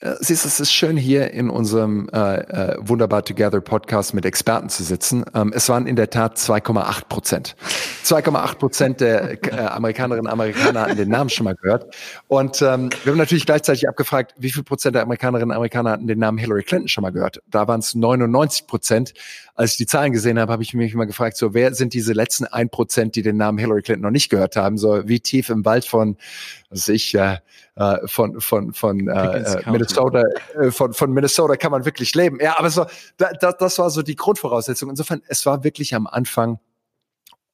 Äh, siehst, du, es ist schön hier in unserem äh, äh, Wunderbar Together Podcast mit Experten zu sitzen. Ähm, es waren in der Tat 2,8 Prozent. 2,8 Prozent der äh, Amerikanerinnen und Amerikaner hatten den Namen schon mal gehört. Und ähm, wir haben natürlich gleichzeitig abgefragt, wie viel Prozent der Amerikanerinnen und Amerikaner hatten den Namen Hillary Clinton schon mal gehört. Da waren es 99 Prozent. Als ich die Zahlen gesehen habe, habe ich mich immer gefragt, so wer sind diese letzten 1 Prozent, die den Namen Hillary Clinton noch nicht gehört haben? So wie tief im Wald von, was ich, äh, äh, von von von äh, äh Minnesota äh, von von Minnesota kann man wirklich leben. Ja, aber so da, da, das war so die Grundvoraussetzung. Insofern es war wirklich am Anfang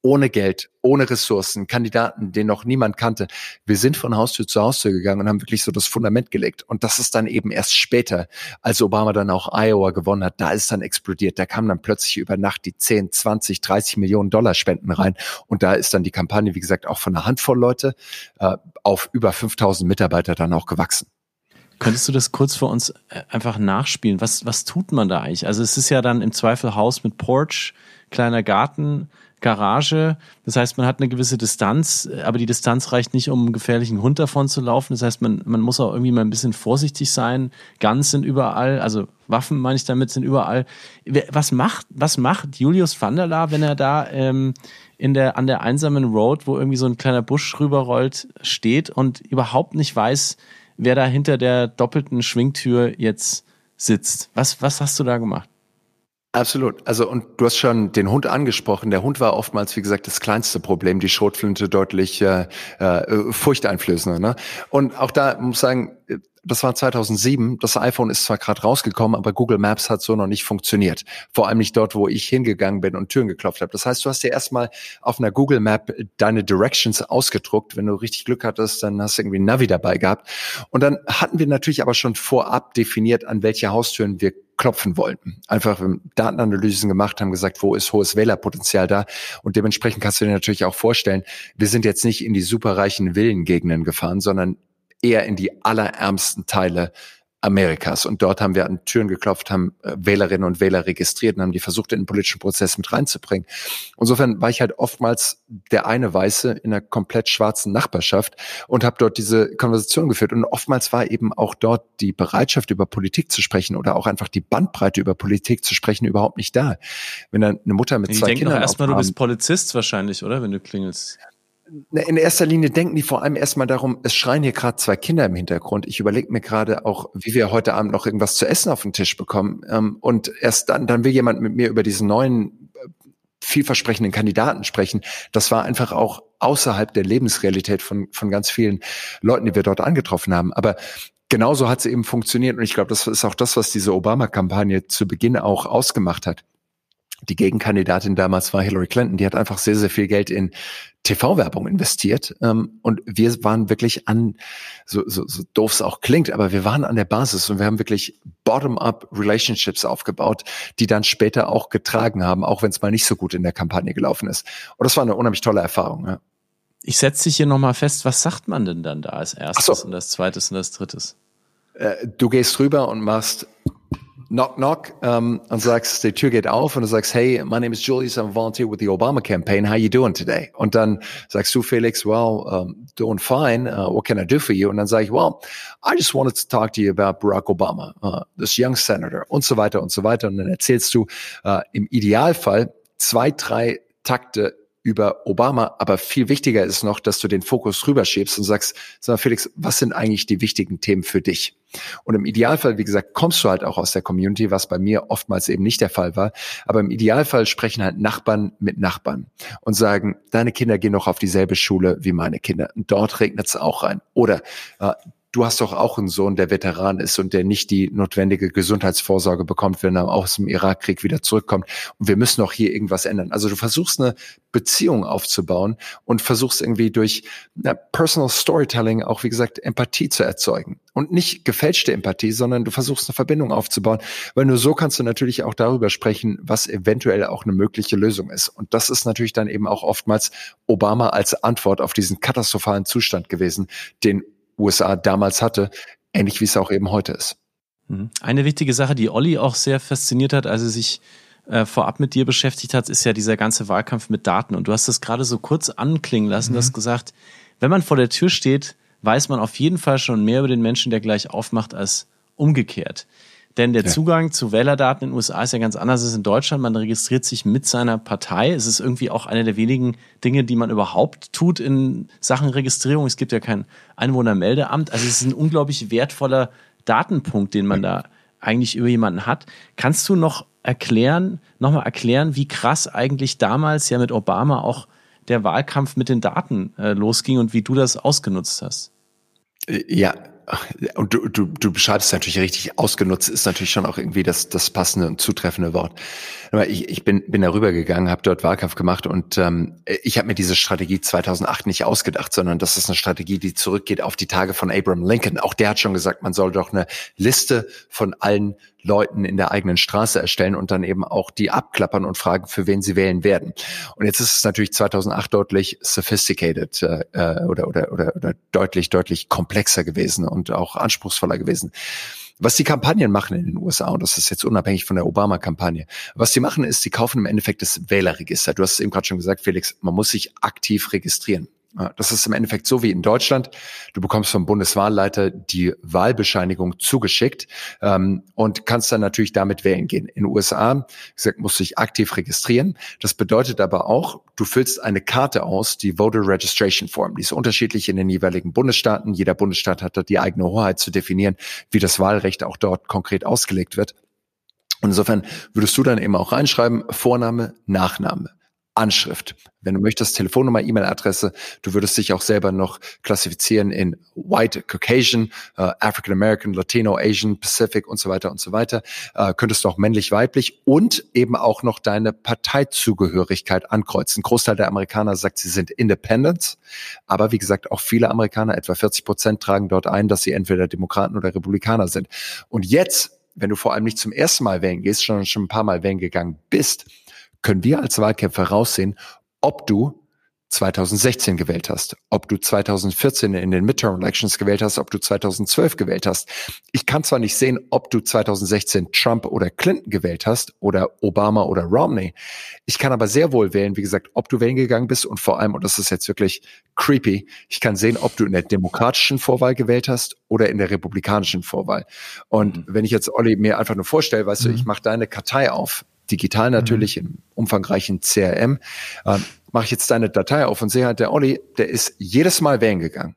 ohne Geld, ohne Ressourcen, Kandidaten, den noch niemand kannte. Wir sind von Haustür zu Haustür gegangen und haben wirklich so das Fundament gelegt. Und das ist dann eben erst später, als Obama dann auch Iowa gewonnen hat, da ist dann explodiert. Da kamen dann plötzlich über Nacht die 10, 20, 30 Millionen Dollar Spenden rein. Und da ist dann die Kampagne, wie gesagt, auch von einer Handvoll Leute äh, auf über 5000 Mitarbeiter dann auch gewachsen. Könntest du das kurz für uns äh, einfach nachspielen? Was, was tut man da eigentlich? Also es ist ja dann im Zweifel Haus mit Porch, kleiner Garten, Garage. Das heißt, man hat eine gewisse Distanz, aber die Distanz reicht nicht, um einen gefährlichen Hund davon zu laufen. Das heißt, man, man muss auch irgendwie mal ein bisschen vorsichtig sein. Guns sind überall, also Waffen meine ich damit, sind überall. Was macht, was macht Julius van der Laar, wenn er da ähm, in der, an der einsamen Road, wo irgendwie so ein kleiner Busch rüberrollt, steht und überhaupt nicht weiß, wer da hinter der doppelten Schwingtür jetzt sitzt? Was, was hast du da gemacht? Absolut. Also und du hast schon den Hund angesprochen. Der Hund war oftmals, wie gesagt, das kleinste Problem. Die Schrotflinte deutlich äh, äh, furchteinflößender. Ne? Und auch da muss ich sagen, das war 2007. Das iPhone ist zwar gerade rausgekommen, aber Google Maps hat so noch nicht funktioniert. Vor allem nicht dort, wo ich hingegangen bin und Türen geklopft habe. Das heißt, du hast dir erstmal auf einer Google Map deine Directions ausgedruckt. Wenn du richtig Glück hattest, dann hast du irgendwie Navi dabei gehabt. Und dann hatten wir natürlich aber schon vorab definiert, an welche Haustüren wir klopfen wollten. Einfach Datenanalysen gemacht, haben gesagt, wo ist hohes Wählerpotenzial da? Und dementsprechend kannst du dir natürlich auch vorstellen, wir sind jetzt nicht in die superreichen Villengegenden gefahren, sondern eher in die allerärmsten Teile Amerikas. Und dort haben wir an Türen geklopft, haben äh, Wählerinnen und Wähler registriert und haben die versucht, in den politischen Prozess mit reinzubringen. Insofern war ich halt oftmals der eine Weiße in einer komplett schwarzen Nachbarschaft und habe dort diese Konversation geführt. Und oftmals war eben auch dort die Bereitschaft, über Politik zu sprechen oder auch einfach die Bandbreite über Politik zu sprechen, überhaupt nicht da. Wenn dann eine Mutter mit die zwei Kindern erstmal, du bist Polizist wahrscheinlich, oder? Wenn du klingelst. In erster Linie denken die vor allem erstmal darum, es schreien hier gerade zwei Kinder im Hintergrund. Ich überlege mir gerade auch, wie wir heute Abend noch irgendwas zu essen auf den Tisch bekommen. Ähm, und erst dann, dann will jemand mit mir über diesen neuen, äh, vielversprechenden Kandidaten sprechen. Das war einfach auch außerhalb der Lebensrealität von, von ganz vielen Leuten, die wir dort angetroffen haben. Aber genauso hat es eben funktioniert. Und ich glaube, das ist auch das, was diese Obama-Kampagne zu Beginn auch ausgemacht hat die Gegenkandidatin damals war Hillary Clinton, die hat einfach sehr, sehr viel Geld in TV-Werbung investiert. Ähm, und wir waren wirklich an, so, so, so doof es auch klingt, aber wir waren an der Basis und wir haben wirklich bottom-up Relationships aufgebaut, die dann später auch getragen haben, auch wenn es mal nicht so gut in der Kampagne gelaufen ist. Und das war eine unheimlich tolle Erfahrung. Ja. Ich setze dich hier nochmal fest, was sagt man denn dann da als erstes so. und als zweites und als drittes? Äh, du gehst rüber und machst knock knock um, und sagst, die Tür geht auf und du sagst, hey, my name is Julius, I'm a volunteer with the Obama campaign. How you doing today? Und dann sagst du, Felix, well, um, doing fine. Uh, what can I do for you? Und dann sage ich, well, I just wanted to talk to you about Barack Obama, uh, this young senator und so weiter und so weiter. Und dann erzählst du uh, im Idealfall zwei, drei Takte über Obama, aber viel wichtiger ist noch, dass du den Fokus rüberschiebst und sagst, sag mal, Felix, was sind eigentlich die wichtigen Themen für dich? Und im Idealfall, wie gesagt, kommst du halt auch aus der Community, was bei mir oftmals eben nicht der Fall war. Aber im Idealfall sprechen halt Nachbarn mit Nachbarn und sagen, deine Kinder gehen noch auf dieselbe Schule wie meine Kinder. Und dort regnet es auch rein. Oder äh, du hast doch auch einen Sohn, der Veteran ist und der nicht die notwendige Gesundheitsvorsorge bekommt, wenn er aus dem Irakkrieg wieder zurückkommt. Und wir müssen auch hier irgendwas ändern. Also du versuchst eine Beziehung aufzubauen und versuchst irgendwie durch na, Personal Storytelling auch, wie gesagt, Empathie zu erzeugen. Und nicht gefälschte Empathie, sondern du versuchst eine Verbindung aufzubauen, weil nur so kannst du natürlich auch darüber sprechen, was eventuell auch eine mögliche Lösung ist. Und das ist natürlich dann eben auch oftmals Obama als Antwort auf diesen katastrophalen Zustand gewesen, den USA damals hatte, ähnlich wie es auch eben heute ist. Mhm. Eine wichtige Sache, die Olli auch sehr fasziniert hat, als er sich äh, vorab mit dir beschäftigt hat, ist ja dieser ganze Wahlkampf mit Daten. Und du hast das gerade so kurz anklingen lassen, mhm. du hast gesagt, wenn man vor der Tür steht, weiß man auf jeden Fall schon mehr über den Menschen, der gleich aufmacht, als umgekehrt. Denn der ja. Zugang zu Wählerdaten in den USA ist ja ganz anders als in Deutschland. Man registriert sich mit seiner Partei. Es ist irgendwie auch eine der wenigen Dinge, die man überhaupt tut in Sachen Registrierung. Es gibt ja kein Einwohnermeldeamt. Also es ist ein unglaublich wertvoller Datenpunkt, den man da eigentlich über jemanden hat. Kannst du noch erklären, nochmal erklären, wie krass eigentlich damals ja mit Obama auch der Wahlkampf mit den Daten äh, losging und wie du das ausgenutzt hast? Ja, und du, du, du beschreibst es natürlich richtig, ausgenutzt ist natürlich schon auch irgendwie das, das passende und zutreffende Wort. Aber ich, ich bin, bin darüber gegangen, habe dort Wahlkampf gemacht und ähm, ich habe mir diese Strategie 2008 nicht ausgedacht, sondern das ist eine Strategie, die zurückgeht auf die Tage von Abraham Lincoln. Auch der hat schon gesagt, man soll doch eine Liste von allen Leuten in der eigenen Straße erstellen und dann eben auch die abklappern und fragen, für wen sie wählen werden. Und jetzt ist es natürlich 2008 deutlich sophisticated äh, äh, oder, oder, oder, oder deutlich, deutlich komplexer gewesen und auch anspruchsvoller gewesen. Was die Kampagnen machen in den USA, und das ist jetzt unabhängig von der Obama-Kampagne, was sie machen ist, sie kaufen im Endeffekt das Wählerregister. Du hast es eben gerade schon gesagt, Felix, man muss sich aktiv registrieren. Das ist im Endeffekt so wie in Deutschland. Du bekommst vom Bundeswahlleiter die Wahlbescheinigung zugeschickt ähm, und kannst dann natürlich damit wählen gehen. In den USA, wie gesagt, musst du dich aktiv registrieren. Das bedeutet aber auch, du füllst eine Karte aus, die Voter Registration Form. Die ist unterschiedlich in den jeweiligen Bundesstaaten. Jeder Bundesstaat hat dort die eigene Hoheit zu definieren, wie das Wahlrecht auch dort konkret ausgelegt wird. Und insofern würdest du dann eben auch reinschreiben, Vorname, Nachname. Anschrift. Wenn du möchtest, Telefonnummer, E-Mail-Adresse. Du würdest dich auch selber noch klassifizieren in White, Caucasian, uh, African American, Latino, Asian, Pacific und so weiter und so weiter. Uh, könntest du auch männlich, weiblich und eben auch noch deine Parteizugehörigkeit ankreuzen. Ein Großteil der Amerikaner sagt, sie sind Independents, aber wie gesagt, auch viele Amerikaner, etwa 40 Prozent, tragen dort ein, dass sie entweder Demokraten oder Republikaner sind. Und jetzt, wenn du vor allem nicht zum ersten Mal wählen gehst, sondern schon ein paar Mal wählen gegangen bist, können wir als Wahlkämpfer raussehen, ob du 2016 gewählt hast, ob du 2014 in den Midterm Elections gewählt hast, ob du 2012 gewählt hast. Ich kann zwar nicht sehen, ob du 2016 Trump oder Clinton gewählt hast oder Obama oder Romney. Ich kann aber sehr wohl wählen, wie gesagt, ob du wählen gegangen bist und vor allem, und das ist jetzt wirklich creepy, ich kann sehen, ob du in der demokratischen Vorwahl gewählt hast oder in der republikanischen Vorwahl. Und mhm. wenn ich jetzt Olli mir einfach nur vorstelle, weißt mhm. du, ich mache deine Kartei auf, digital natürlich mhm. im umfangreichen CRM, äh, mache ich jetzt deine Datei auf und sehe halt, der Olli, der ist jedes Mal wählen gegangen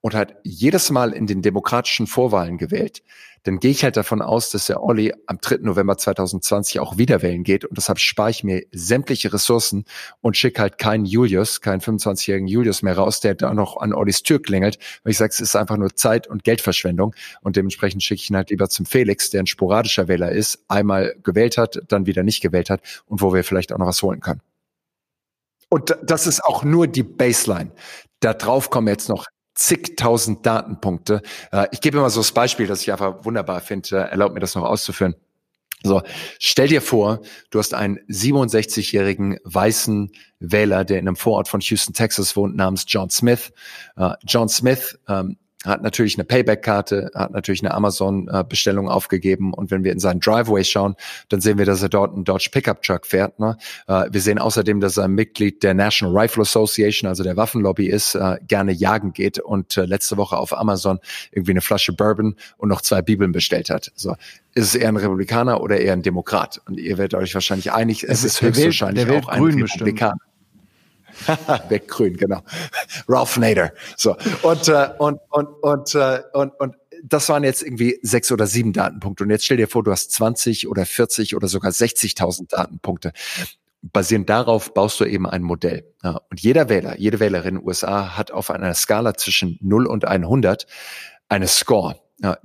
und hat jedes Mal in den demokratischen Vorwahlen gewählt, dann gehe ich halt davon aus, dass der Olli am 3. November 2020 auch wieder wählen geht und deshalb spare ich mir sämtliche Ressourcen und schicke halt keinen Julius, keinen 25-jährigen Julius mehr raus, der da noch an Ollis Tür klingelt, weil ich sage, es ist einfach nur Zeit- und Geldverschwendung und dementsprechend schicke ich ihn halt lieber zum Felix, der ein sporadischer Wähler ist, einmal gewählt hat, dann wieder nicht gewählt hat und wo wir vielleicht auch noch was holen können. Und das ist auch nur die Baseline. Da drauf kommen jetzt noch zigtausend Datenpunkte. Äh, ich gebe immer so das Beispiel, das ich einfach wunderbar finde. Erlaubt mir das noch auszuführen. So, stell dir vor, du hast einen 67-jährigen weißen Wähler, der in einem Vorort von Houston, Texas wohnt, namens John Smith. Uh, John Smith ähm, hat natürlich eine Payback-Karte, hat natürlich eine Amazon-Bestellung aufgegeben und wenn wir in seinen Driveway schauen, dann sehen wir, dass er dort einen Dodge Pickup Truck fährt. Ne? Äh, wir sehen außerdem, dass er ein Mitglied der National Rifle Association, also der Waffenlobby ist, äh, gerne jagen geht und äh, letzte Woche auf Amazon irgendwie eine Flasche Bourbon und noch zwei Bibeln bestellt hat. So, ist es eher ein Republikaner oder eher ein Demokrat? Und ihr werdet euch wahrscheinlich einig, es ist höchstwahrscheinlich auch ein Republikaner. Bestimmt. <laughs> Weggrün, genau. Ralph Nader. So. Und, äh, und, und, und, äh, und, und das waren jetzt irgendwie sechs oder sieben Datenpunkte. Und jetzt stell dir vor, du hast 20 oder 40 oder sogar 60.000 Datenpunkte. Basierend darauf baust du eben ein Modell. Und jeder Wähler, jede Wählerin in den USA hat auf einer Skala zwischen 0 und 100 eine Score,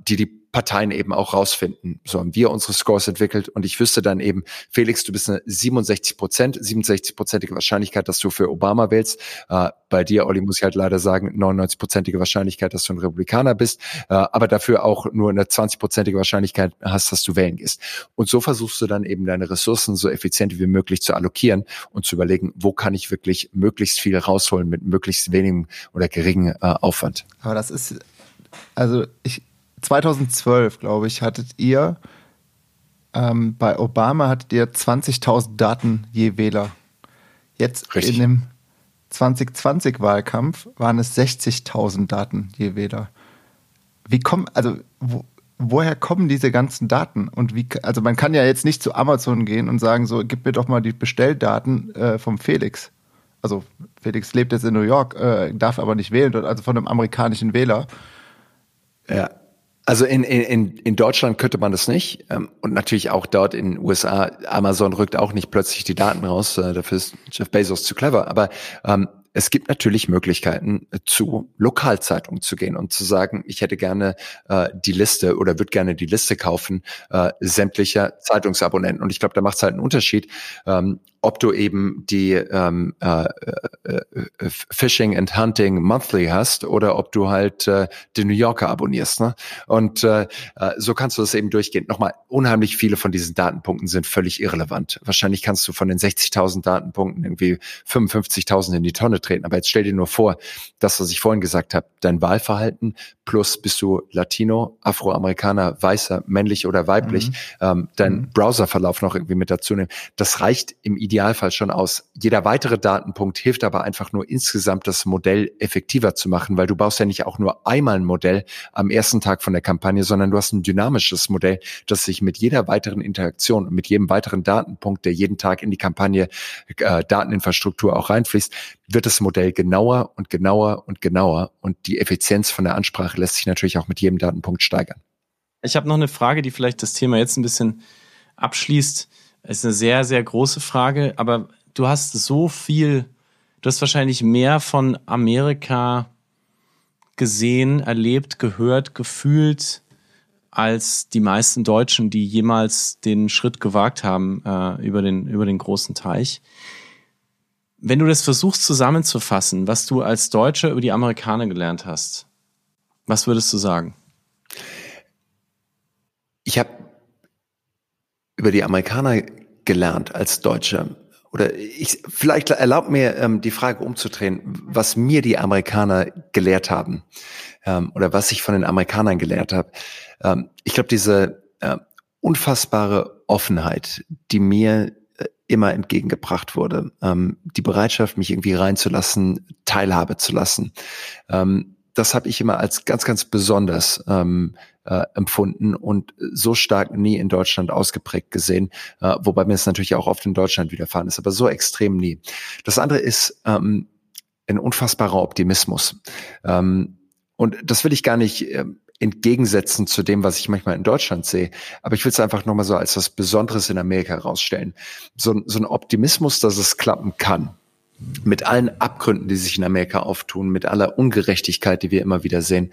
die die Parteien eben auch rausfinden. So haben wir unsere Scores entwickelt und ich wüsste dann eben, Felix, du bist eine 67 Prozent, 67-prozentige Wahrscheinlichkeit, dass du für Obama wählst. Äh, bei dir, Olli, muss ich halt leider sagen, 99-prozentige Wahrscheinlichkeit, dass du ein Republikaner bist, äh, aber dafür auch nur eine 20-prozentige Wahrscheinlichkeit hast, dass du wählen gehst. Und so versuchst du dann eben deine Ressourcen so effizient wie möglich zu allokieren und zu überlegen, wo kann ich wirklich möglichst viel rausholen mit möglichst wenigem oder geringem äh, Aufwand. Aber das ist, also ich, 2012, glaube ich, hattet ihr ähm, bei Obama hattet ihr 20.000 Daten je Wähler. Jetzt Richtig. in dem 2020-Wahlkampf waren es 60.000 Daten je Wähler. Wie kommen, also wo, woher kommen diese ganzen Daten? Und wie, also man kann ja jetzt nicht zu Amazon gehen und sagen, so, gib mir doch mal die Bestelldaten äh, vom Felix. Also Felix lebt jetzt in New York, äh, darf aber nicht wählen, also von einem amerikanischen Wähler. Ja. Also in, in, in Deutschland könnte man das nicht. Ähm, und natürlich auch dort in den USA, Amazon rückt auch nicht plötzlich die Daten raus. Äh, dafür ist Jeff Bezos zu clever. Aber ähm, es gibt natürlich Möglichkeiten, äh, zu Lokalzeitungen zu gehen und zu sagen, ich hätte gerne äh, die Liste oder würde gerne die Liste kaufen äh, sämtlicher Zeitungsabonnenten. Und ich glaube, da macht es halt einen Unterschied, ähm, ob du eben die ähm, äh, äh, äh, Fishing and Hunting Monthly hast oder ob du halt äh, den New Yorker abonnierst. Ne? Und äh, äh, so kannst du das eben durchgehen. Nochmal, unheimlich viele von diesen Datenpunkten sind völlig irrelevant. Wahrscheinlich kannst du von den 60.000 Datenpunkten irgendwie 55.000 in die Tonne treten. Aber jetzt stell dir nur vor, das, was ich vorhin gesagt habe, dein Wahlverhalten plus bist du Latino, Afroamerikaner, Weißer, männlich oder weiblich, mhm. ähm, dein mhm. Browserverlauf noch irgendwie mit dazu nehmen. Das reicht im Idealfall schon aus. Jeder weitere Datenpunkt hilft aber einfach nur insgesamt das Modell effektiver zu machen, weil du baust ja nicht auch nur einmal ein Modell am ersten Tag von der Kampagne, sondern du hast ein dynamisches Modell, das sich mit jeder weiteren Interaktion und mit jedem weiteren Datenpunkt, der jeden Tag in die Kampagne äh, Dateninfrastruktur auch reinfließt, wird das Modell genauer und genauer und genauer und die Effizienz von der Ansprache lässt sich natürlich auch mit jedem Datenpunkt steigern. Ich habe noch eine Frage, die vielleicht das Thema jetzt ein bisschen abschließt. Ist eine sehr, sehr große Frage, aber du hast so viel, du hast wahrscheinlich mehr von Amerika gesehen, erlebt, gehört, gefühlt als die meisten Deutschen, die jemals den Schritt gewagt haben äh, über, den, über den großen Teich. Wenn du das versuchst zusammenzufassen, was du als Deutscher über die Amerikaner gelernt hast, was würdest du sagen? Ich habe über die Amerikaner gelernt als Deutscher oder ich vielleicht erlaubt mir ähm, die Frage umzudrehen, was mir die Amerikaner gelehrt haben ähm, oder was ich von den Amerikanern gelehrt habe. Ähm, ich glaube, diese äh, unfassbare Offenheit, die mir äh, immer entgegengebracht wurde, ähm, die Bereitschaft, mich irgendwie reinzulassen, Teilhabe zu lassen, ähm, das habe ich immer als ganz, ganz besonders ähm, äh, empfunden und so stark nie in Deutschland ausgeprägt gesehen, äh, wobei mir es natürlich auch oft in Deutschland widerfahren ist, aber so extrem nie. Das andere ist ähm, ein unfassbarer Optimismus. Ähm, und das will ich gar nicht äh, entgegensetzen zu dem, was ich manchmal in Deutschland sehe. Aber ich will es einfach nochmal so als was Besonderes in Amerika herausstellen. So, so ein Optimismus, dass es klappen kann mit allen Abgründen, die sich in Amerika auftun, mit aller Ungerechtigkeit, die wir immer wieder sehen.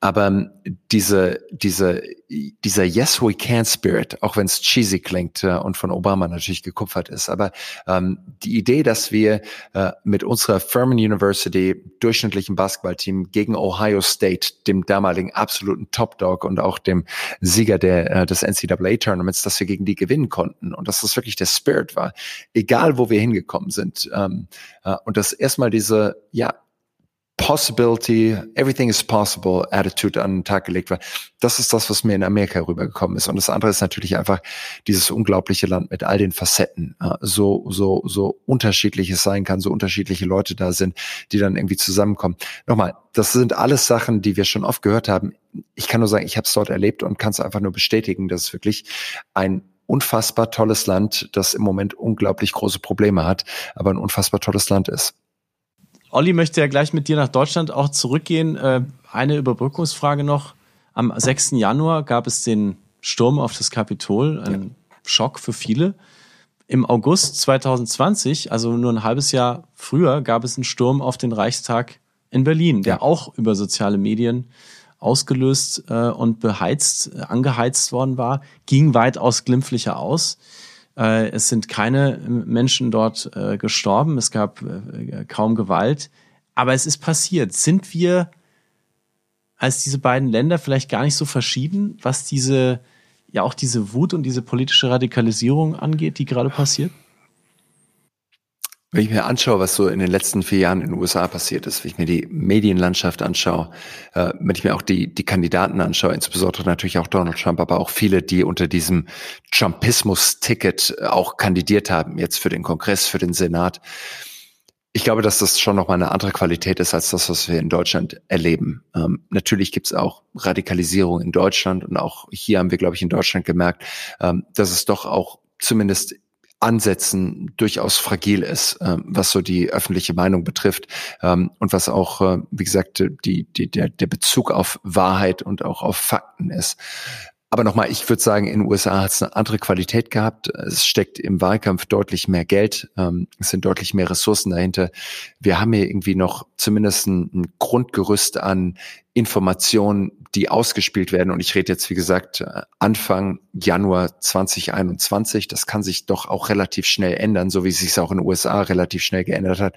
Aber ähm, diese, diese, dieser Yes We Can Spirit, auch wenn es cheesy klingt äh, und von Obama natürlich gekupfert ist, aber ähm, die Idee, dass wir äh, mit unserer Furman University durchschnittlichen Basketballteam gegen Ohio State, dem damaligen absoluten Top Dog und auch dem Sieger der, äh, des NCAA Tournaments, dass wir gegen die gewinnen konnten und dass das wirklich der Spirit war, egal wo wir hingekommen sind. Ähm, äh, und dass erstmal diese, ja, Possibility, everything is possible Attitude an den Tag gelegt war. Das ist das, was mir in Amerika rübergekommen ist. Und das andere ist natürlich einfach dieses unglaubliche Land mit all den Facetten, äh, so, so, so unterschiedlich es sein kann, so unterschiedliche Leute da sind, die dann irgendwie zusammenkommen. Nochmal, das sind alles Sachen, die wir schon oft gehört haben. Ich kann nur sagen, ich habe es dort erlebt und kann es einfach nur bestätigen, dass es wirklich ein unfassbar tolles Land, das im Moment unglaublich große Probleme hat, aber ein unfassbar tolles Land ist. Olli möchte ja gleich mit dir nach Deutschland auch zurückgehen. Äh, eine Überbrückungsfrage noch. Am 6. Januar gab es den Sturm auf das Kapitol, ein ja. Schock für viele. Im August 2020, also nur ein halbes Jahr früher, gab es einen Sturm auf den Reichstag in Berlin, der ja. auch über soziale Medien ausgelöst äh, und beheizt, äh, angeheizt worden war, ging weitaus glimpflicher aus. Äh, es sind keine Menschen dort äh, gestorben, es gab äh, kaum Gewalt, aber es ist passiert. Sind wir als diese beiden Länder vielleicht gar nicht so verschieden, was diese ja auch diese Wut und diese politische Radikalisierung angeht, die gerade passiert? Wenn ich mir anschaue, was so in den letzten vier Jahren in den USA passiert ist, wenn ich mir die Medienlandschaft anschaue, äh, wenn ich mir auch die, die Kandidaten anschaue, insbesondere natürlich auch Donald Trump, aber auch viele, die unter diesem Trumpismus-Ticket auch kandidiert haben, jetzt für den Kongress, für den Senat. Ich glaube, dass das schon nochmal eine andere Qualität ist als das, was wir in Deutschland erleben. Ähm, natürlich gibt es auch Radikalisierung in Deutschland und auch hier haben wir, glaube ich, in Deutschland gemerkt, ähm, dass es doch auch zumindest Ansätzen durchaus fragil ist, ähm, was so die öffentliche Meinung betrifft ähm, und was auch, äh, wie gesagt, die, die, der, der Bezug auf Wahrheit und auch auf Fakten ist. Aber nochmal, ich würde sagen, in den USA hat es eine andere Qualität gehabt. Es steckt im Wahlkampf deutlich mehr Geld. Ähm, es sind deutlich mehr Ressourcen dahinter. Wir haben hier irgendwie noch zumindest ein, ein Grundgerüst an Informationen, die ausgespielt werden. Und ich rede jetzt, wie gesagt, Anfang Januar 2021. Das kann sich doch auch relativ schnell ändern, so wie es sich auch in den USA relativ schnell geändert hat.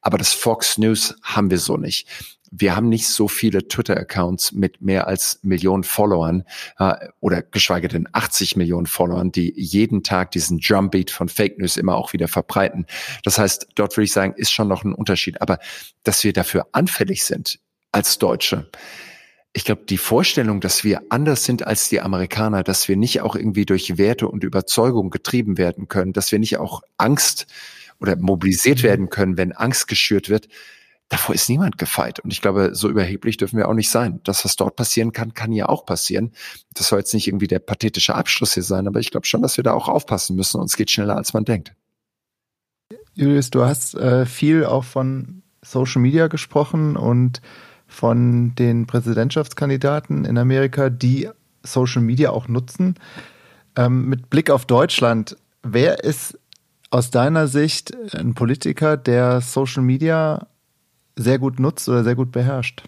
Aber das Fox News haben wir so nicht wir haben nicht so viele Twitter-Accounts mit mehr als Millionen Followern äh, oder geschweige denn 80 Millionen Followern, die jeden Tag diesen Drumbeat von Fake News immer auch wieder verbreiten. Das heißt, dort würde ich sagen, ist schon noch ein Unterschied. Aber dass wir dafür anfällig sind als Deutsche, ich glaube, die Vorstellung, dass wir anders sind als die Amerikaner, dass wir nicht auch irgendwie durch Werte und Überzeugung getrieben werden können, dass wir nicht auch Angst oder mobilisiert mhm. werden können, wenn Angst geschürt wird, davor ist niemand gefeit. Und ich glaube, so überheblich dürfen wir auch nicht sein. Das, was dort passieren kann, kann ja auch passieren. Das soll jetzt nicht irgendwie der pathetische Abschluss hier sein, aber ich glaube schon, dass wir da auch aufpassen müssen und es geht schneller, als man denkt. Julius, du hast äh, viel auch von Social Media gesprochen und von den Präsidentschaftskandidaten in Amerika, die Social Media auch nutzen. Ähm, mit Blick auf Deutschland, wer ist aus deiner Sicht ein Politiker, der Social Media sehr gut nutzt oder sehr gut beherrscht?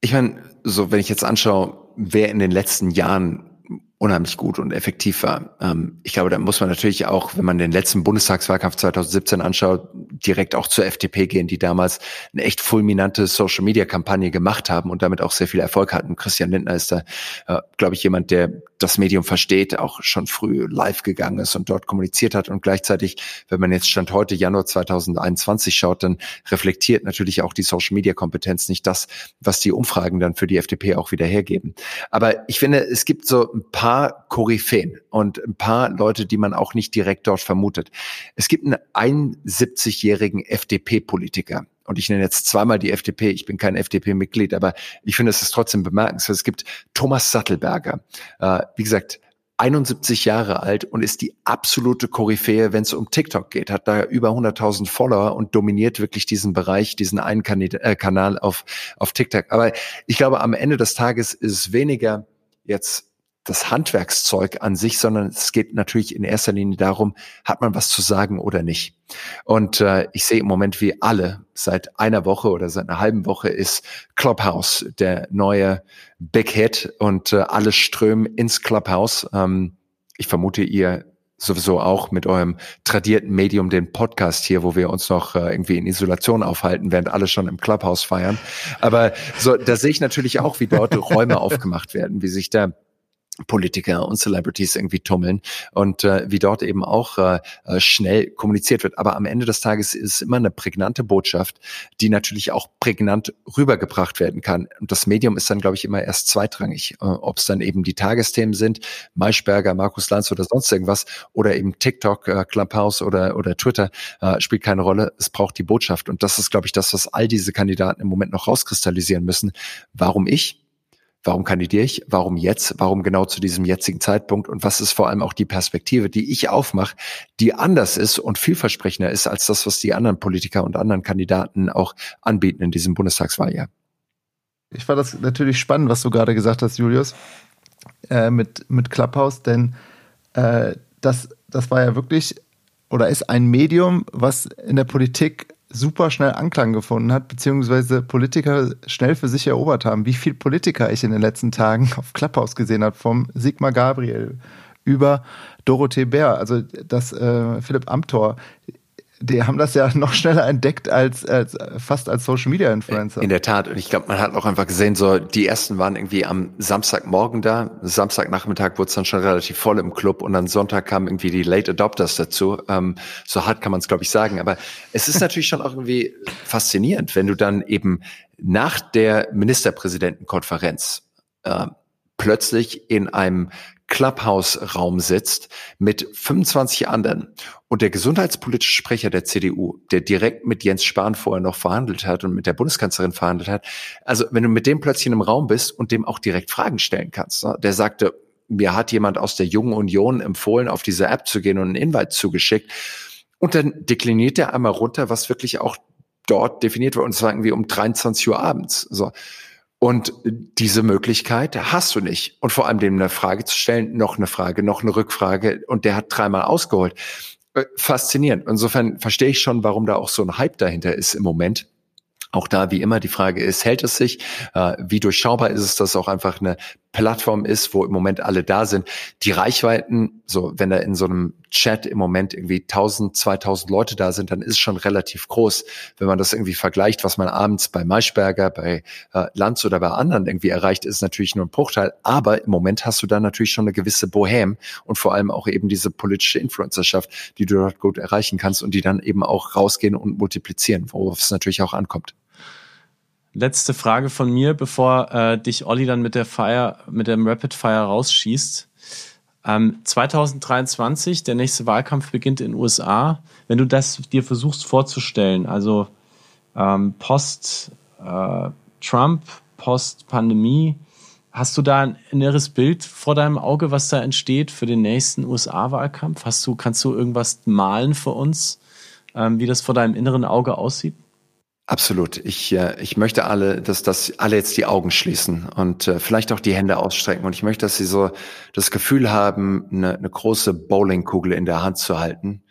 Ich meine, so wenn ich jetzt anschaue, wer in den letzten Jahren unheimlich gut und effektiv war. Ähm, ich glaube, da muss man natürlich auch, wenn man den letzten Bundestagswahlkampf 2017 anschaut, direkt auch zur FDP gehen, die damals eine echt fulminante Social-Media-Kampagne gemacht haben und damit auch sehr viel Erfolg hatten. Christian Lindner ist da, äh, glaube ich, jemand, der das Medium versteht, auch schon früh live gegangen ist und dort kommuniziert hat. Und gleichzeitig, wenn man jetzt Stand heute Januar 2021 schaut, dann reflektiert natürlich auch die Social-Media-Kompetenz nicht das, was die Umfragen dann für die FDP auch wieder hergeben. Aber ich finde, es gibt so ein paar Koryphäen und ein paar Leute, die man auch nicht direkt dort vermutet. Es gibt einen 71-jährigen FDP-Politiker. Und ich nenne jetzt zweimal die FDP. Ich bin kein FDP-Mitglied, aber ich finde, es ist trotzdem bemerkenswert. Es gibt Thomas Sattelberger. Äh, wie gesagt, 71 Jahre alt und ist die absolute Koryphäe, wenn es um TikTok geht. Hat da über 100.000 Follower und dominiert wirklich diesen Bereich, diesen einen äh, Kanal auf, auf TikTok. Aber ich glaube, am Ende des Tages ist es weniger jetzt das Handwerkszeug an sich, sondern es geht natürlich in erster Linie darum, hat man was zu sagen oder nicht. Und äh, ich sehe im Moment, wie alle seit einer Woche oder seit einer halben Woche ist Clubhouse der neue Big Hit und äh, alle strömen ins Clubhouse. Ähm, ich vermute, ihr sowieso auch mit eurem tradierten Medium, den Podcast hier, wo wir uns noch äh, irgendwie in Isolation aufhalten, während alle schon im Clubhouse feiern. Aber so, da sehe ich natürlich auch, wie dort Räume <laughs> aufgemacht werden, wie sich da Politiker und Celebrities irgendwie tummeln und äh, wie dort eben auch äh, äh, schnell kommuniziert wird. Aber am Ende des Tages ist es immer eine prägnante Botschaft, die natürlich auch prägnant rübergebracht werden kann. Und das Medium ist dann, glaube ich, immer erst zweitrangig. Äh, Ob es dann eben die Tagesthemen sind, Maischberger, Markus Lanz oder sonst irgendwas, oder eben TikTok, äh, Clubhouse oder, oder Twitter, äh, spielt keine Rolle. Es braucht die Botschaft. Und das ist, glaube ich, das, was all diese Kandidaten im Moment noch rauskristallisieren müssen. Warum ich? Warum kandidiere ich? Warum jetzt? Warum genau zu diesem jetzigen Zeitpunkt? Und was ist vor allem auch die Perspektive, die ich aufmache, die anders ist und vielversprechender ist als das, was die anderen Politiker und anderen Kandidaten auch anbieten in diesem Bundestagswahljahr? Ich fand das natürlich spannend, was du gerade gesagt hast, Julius, äh, mit, mit Clubhouse, denn äh, das, das war ja wirklich oder ist ein Medium, was in der Politik super schnell Anklang gefunden hat, beziehungsweise Politiker schnell für sich erobert haben. Wie viel Politiker ich in den letzten Tagen <laughs> auf Clubhouse gesehen habe, vom Sigmar Gabriel über Dorothee Bär, also das äh, Philipp Amthor, die haben das ja <laughs> noch schneller entdeckt als, als fast als Social Media Influencer. In der Tat. Und ich glaube, man hat auch einfach gesehen, so die ersten waren irgendwie am Samstagmorgen da. Samstagnachmittag wurde es dann schon relativ voll im Club und dann Sonntag kamen irgendwie die Late Adopters dazu. Ähm, so hart kann man es, glaube ich, sagen. Aber es ist natürlich schon auch irgendwie faszinierend, wenn du dann eben nach der Ministerpräsidentenkonferenz äh, plötzlich in einem Clubhouse-Raum sitzt mit 25 anderen und der gesundheitspolitische Sprecher der CDU, der direkt mit Jens Spahn vorher noch verhandelt hat und mit der Bundeskanzlerin verhandelt hat, also wenn du mit dem plötzlich in einem Raum bist und dem auch direkt Fragen stellen kannst, ne? der sagte, mir hat jemand aus der Jungen Union empfohlen, auf diese App zu gehen und einen Invite zugeschickt und dann dekliniert er einmal runter, was wirklich auch dort definiert wird und zwar irgendwie um 23 Uhr abends. So. Und diese Möglichkeit hast du nicht. Und vor allem dem eine Frage zu stellen, noch eine Frage, noch eine Rückfrage. Und der hat dreimal ausgeholt. Äh, faszinierend. Insofern verstehe ich schon, warum da auch so ein Hype dahinter ist im Moment. Auch da, wie immer, die Frage ist, hält es sich? Äh, wie durchschaubar ist es, dass auch einfach eine Plattform ist, wo im Moment alle da sind. Die Reichweiten, so wenn da in so einem Chat im Moment irgendwie 1000, 2000 Leute da sind, dann ist schon relativ groß. Wenn man das irgendwie vergleicht, was man abends bei Maischberger, bei äh, Lanz oder bei anderen irgendwie erreicht, ist natürlich nur ein Bruchteil. Aber im Moment hast du da natürlich schon eine gewisse Bohem und vor allem auch eben diese politische Influencerschaft, die du dort gut erreichen kannst und die dann eben auch rausgehen und multiplizieren, worauf es natürlich auch ankommt letzte Frage von mir, bevor äh, dich Olli dann mit der Fire, mit dem Rapid Fire rausschießt. Ähm, 2023, der nächste Wahlkampf beginnt in den USA. Wenn du das dir versuchst vorzustellen, also ähm, post äh, Trump, post Pandemie, hast du da ein inneres Bild vor deinem Auge, was da entsteht für den nächsten USA-Wahlkampf? Hast du, kannst du irgendwas malen für uns, ähm, wie das vor deinem inneren Auge aussieht? Absolut. Ich, äh, ich möchte alle, dass, dass alle jetzt die Augen schließen und äh, vielleicht auch die Hände ausstrecken. Und ich möchte, dass sie so das Gefühl haben, eine, eine große Bowlingkugel in der Hand zu halten.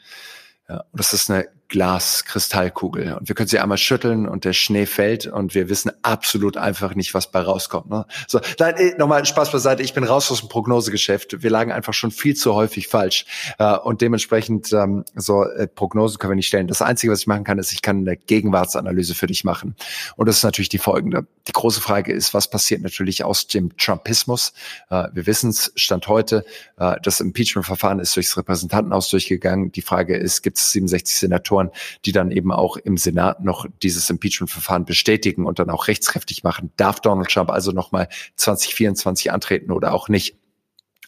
Ja, das ist eine Glaskristallkugel und wir können sie einmal schütteln und der Schnee fällt und wir wissen absolut einfach nicht, was bei rauskommt. Ne? So, nein, eh, nochmal Spaß beiseite. Ich bin raus aus dem Prognosegeschäft. Wir lagen einfach schon viel zu häufig falsch äh, und dementsprechend ähm, so äh, Prognosen können wir nicht stellen. Das Einzige, was ich machen kann, ist, ich kann eine Gegenwartsanalyse für dich machen und das ist natürlich die folgende. Die große Frage ist, was passiert natürlich aus dem Trumpismus? Wir wissen es, Stand heute, das Impeachment-Verfahren ist durchs Repräsentantenhaus durchgegangen. Die Frage ist, gibt es 67 Senatoren, die dann eben auch im Senat noch dieses Impeachment-Verfahren bestätigen und dann auch rechtskräftig machen? Darf Donald Trump also nochmal 2024 antreten oder auch nicht?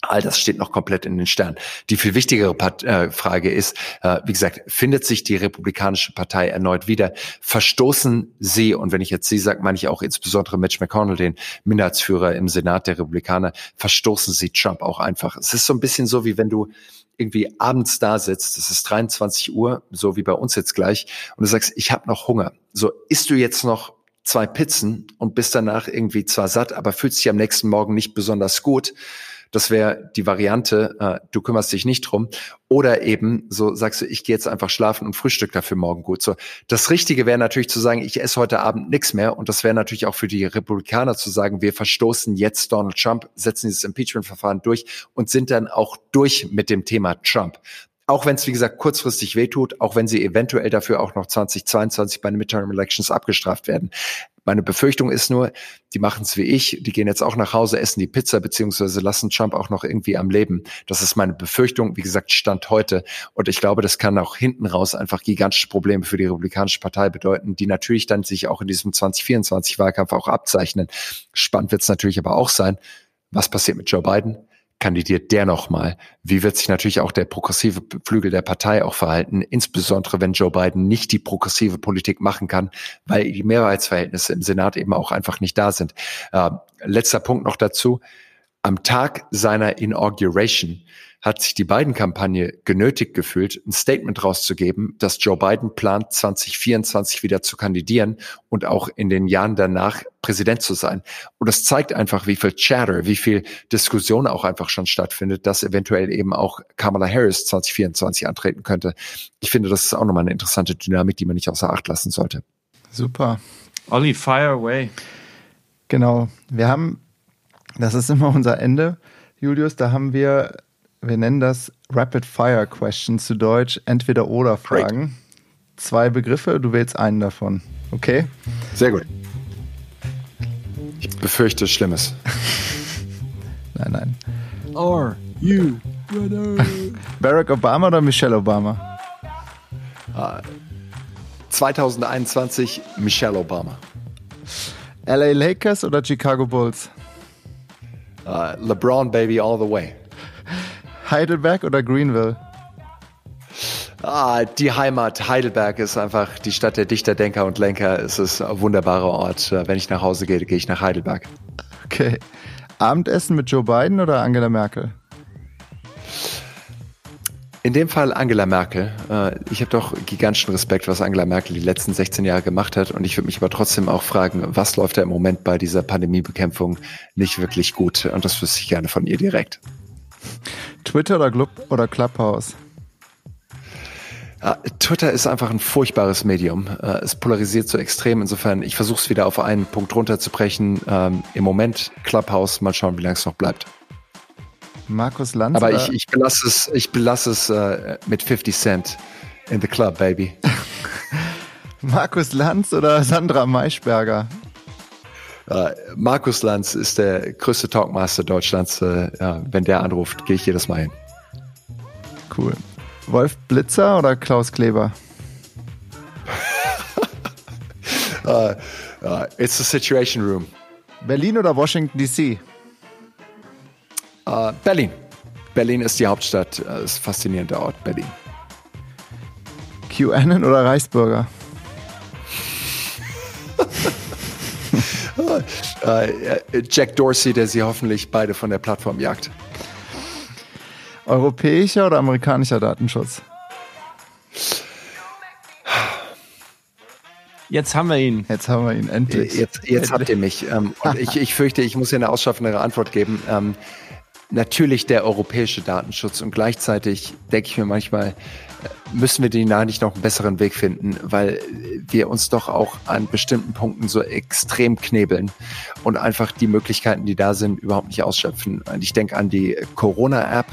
All das steht noch komplett in den Sternen. Die viel wichtigere Part äh, Frage ist, äh, wie gesagt, findet sich die Republikanische Partei erneut wieder? Verstoßen sie, und wenn ich jetzt sie sage, meine ich auch insbesondere Mitch McConnell, den Minderheitsführer im Senat der Republikaner, verstoßen sie Trump auch einfach. Es ist so ein bisschen so, wie wenn du irgendwie abends da sitzt, es ist 23 Uhr, so wie bei uns jetzt gleich, und du sagst, ich habe noch Hunger. So, isst du jetzt noch zwei Pizzen und bist danach irgendwie zwar satt, aber fühlst dich am nächsten Morgen nicht besonders gut das wäre die Variante, äh, du kümmerst dich nicht drum. Oder eben so sagst du, ich gehe jetzt einfach schlafen und frühstück dafür morgen gut. So, das Richtige wäre natürlich zu sagen, ich esse heute Abend nichts mehr. Und das wäre natürlich auch für die Republikaner zu sagen, wir verstoßen jetzt Donald Trump, setzen dieses Impeachment-Verfahren durch und sind dann auch durch mit dem Thema Trump auch wenn es, wie gesagt, kurzfristig wehtut, auch wenn sie eventuell dafür auch noch 2022 bei den Midterm Elections abgestraft werden. Meine Befürchtung ist nur, die machen es wie ich, die gehen jetzt auch nach Hause, essen die Pizza, beziehungsweise lassen Trump auch noch irgendwie am Leben. Das ist meine Befürchtung, wie gesagt, Stand heute. Und ich glaube, das kann auch hinten raus einfach gigantische Probleme für die Republikanische Partei bedeuten, die natürlich dann sich auch in diesem 2024-Wahlkampf auch abzeichnen. Spannend wird es natürlich aber auch sein, was passiert mit Joe Biden? Kandidiert der nochmal? Wie wird sich natürlich auch der progressive Flügel der Partei auch verhalten, insbesondere wenn Joe Biden nicht die progressive Politik machen kann, weil die Mehrheitsverhältnisse im Senat eben auch einfach nicht da sind. Äh, letzter Punkt noch dazu. Am Tag seiner Inauguration hat sich die Biden-Kampagne genötigt gefühlt, ein Statement rauszugeben, dass Joe Biden plant, 2024 wieder zu kandidieren und auch in den Jahren danach Präsident zu sein. Und das zeigt einfach, wie viel Chatter, wie viel Diskussion auch einfach schon stattfindet, dass eventuell eben auch Kamala Harris 2024 antreten könnte. Ich finde, das ist auch nochmal eine interessante Dynamik, die man nicht außer Acht lassen sollte. Super. Olli, fire away. Genau. Wir haben, das ist immer unser Ende, Julius, da haben wir wir nennen das Rapid Fire Questions zu Deutsch, entweder oder Fragen. Great. Zwei Begriffe, du wählst einen davon. Okay? Sehr gut. Ich befürchte Schlimmes. <laughs> nein, nein. Are you <laughs> Barack Obama oder Michelle Obama? Uh, 2021 Michelle Obama. LA Lakers oder Chicago Bulls? Uh, LeBron, baby, all the way. Heidelberg oder Greenville? Ah, die Heimat Heidelberg ist einfach die Stadt der Dichter, Denker und Lenker. Es ist ein wunderbarer Ort. Wenn ich nach Hause gehe, gehe ich nach Heidelberg. Okay. Abendessen mit Joe Biden oder Angela Merkel? In dem Fall Angela Merkel. Äh, ich habe doch gigantischen Respekt, was Angela Merkel die letzten 16 Jahre gemacht hat. Und ich würde mich aber trotzdem auch fragen, was läuft da im Moment bei dieser Pandemiebekämpfung nicht wirklich gut? Und das wüsste ich gerne von ihr direkt. Twitter oder, Club oder Clubhouse? Ja, Twitter ist einfach ein furchtbares Medium. Äh, es polarisiert so extrem. Insofern, ich versuche es wieder auf einen Punkt runterzubrechen. Ähm, Im Moment Clubhouse, mal schauen, wie lange es noch bleibt. Markus Lanz. Aber ich, ich belasse es, ich belasse es äh, mit 50 Cent in the club, baby. <laughs> Markus Lanz oder Sandra Maischberger? Uh, Markus Lanz ist der größte Talkmaster Deutschlands. Uh, ja, wenn der anruft, gehe ich jedes Mal hin. Cool. Wolf Blitzer oder Klaus Kleber? uh, <laughs> it's a situation room. Berlin oder Washington DC? Berlin. Berlin ist die Hauptstadt. Das ist ein faszinierender Ort, Berlin. QAnon oder Reichsbürger? Jack Dorsey, der sie hoffentlich beide von der Plattform jagt. Europäischer oder amerikanischer Datenschutz? Jetzt haben wir ihn. Jetzt haben wir ihn, endlich. Jetzt, jetzt habt ihr mich. Ähm, und ich, ich fürchte, ich muss hier eine ausschaffendere Antwort geben. Ähm, natürlich der europäische Datenschutz und gleichzeitig denke ich mir manchmal, müssen wir den da nicht noch einen besseren Weg finden, weil wir uns doch auch an bestimmten Punkten so extrem knebeln und einfach die Möglichkeiten, die da sind, überhaupt nicht ausschöpfen. Und ich denke an die Corona-App,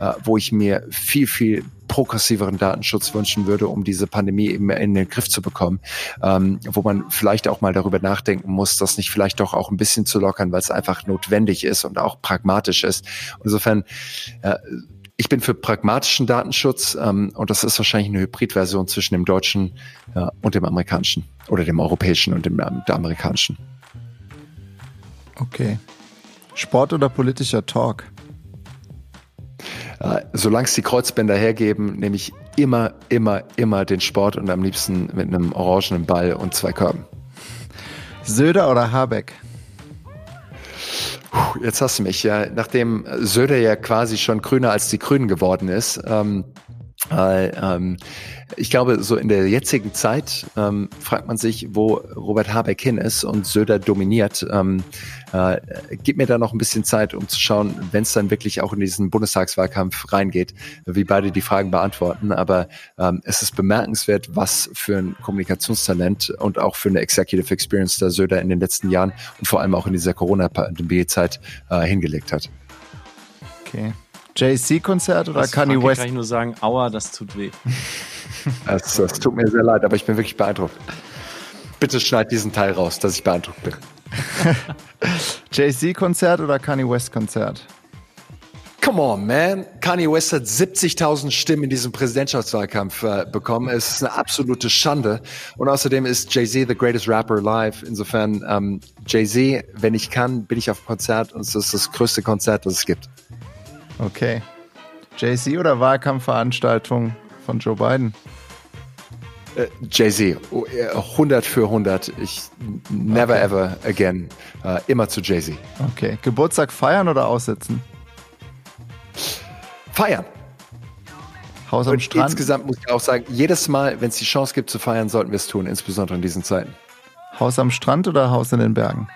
äh, wo ich mir viel, viel progressiveren Datenschutz wünschen würde, um diese Pandemie eben in den Griff zu bekommen, ähm, wo man vielleicht auch mal darüber nachdenken muss, das nicht vielleicht doch auch ein bisschen zu lockern, weil es einfach notwendig ist und auch pragmatisch ist. Insofern äh, ich bin für pragmatischen Datenschutz ähm, und das ist wahrscheinlich eine Hybridversion zwischen dem deutschen äh, und dem amerikanischen oder dem europäischen und dem ähm, der amerikanischen. Okay. Sport oder politischer Talk? Äh, Solange es die Kreuzbänder hergeben, nehme ich immer, immer, immer den Sport und am liebsten mit einem orangenen Ball und zwei Körben. Söder oder Habeck? Jetzt hast du mich, ja. Nachdem Söder ja quasi schon grüner als die Grünen geworden ist, ähm, äh, ähm, ich glaube, so in der jetzigen Zeit ähm, fragt man sich, wo Robert Habeck hin ist und Söder dominiert. Ähm, äh, gib mir da noch ein bisschen Zeit, um zu schauen, wenn es dann wirklich auch in diesen Bundestagswahlkampf reingeht, wie beide die Fragen beantworten. Aber ähm, es ist bemerkenswert, was für ein Kommunikationstalent und auch für eine Executive Experience der Söder in den letzten Jahren und vor allem auch in dieser Corona-Pandemie-Zeit äh, hingelegt hat. Okay. JC-Konzert oder Aus Kanye West? kann ich nur sagen, aua, das tut weh. <laughs> Das, das tut mir sehr leid, aber ich bin wirklich beeindruckt. Bitte schneid diesen Teil raus, dass ich beeindruckt bin. <laughs> JC-Konzert oder Kanye West-Konzert? Come on, man. Kanye West hat 70.000 Stimmen in diesem Präsidentschaftswahlkampf äh, bekommen. Es ist eine absolute Schande. Und außerdem ist Jay-Z the greatest rapper alive. Insofern, ähm, Jay-Z, wenn ich kann, bin ich auf dem Konzert und es ist das größte Konzert, das es gibt. Okay. JC oder Wahlkampfveranstaltung von Joe Biden? Äh, Jay-Z, oh, äh, 100 für 100. Ich never Okay. ever again. Äh, immer zu Jay-Z. Okay. Geburtstag feiern oder aussitzen? Feiern. Haus am Und Strand? insgesamt muss ich auch sagen, jedes Mal, wenn es die Chance gibt zu feiern, sollten wir es tun, insbesondere in diesen Zeiten. Haus am Strand oder Haus in den Bergen?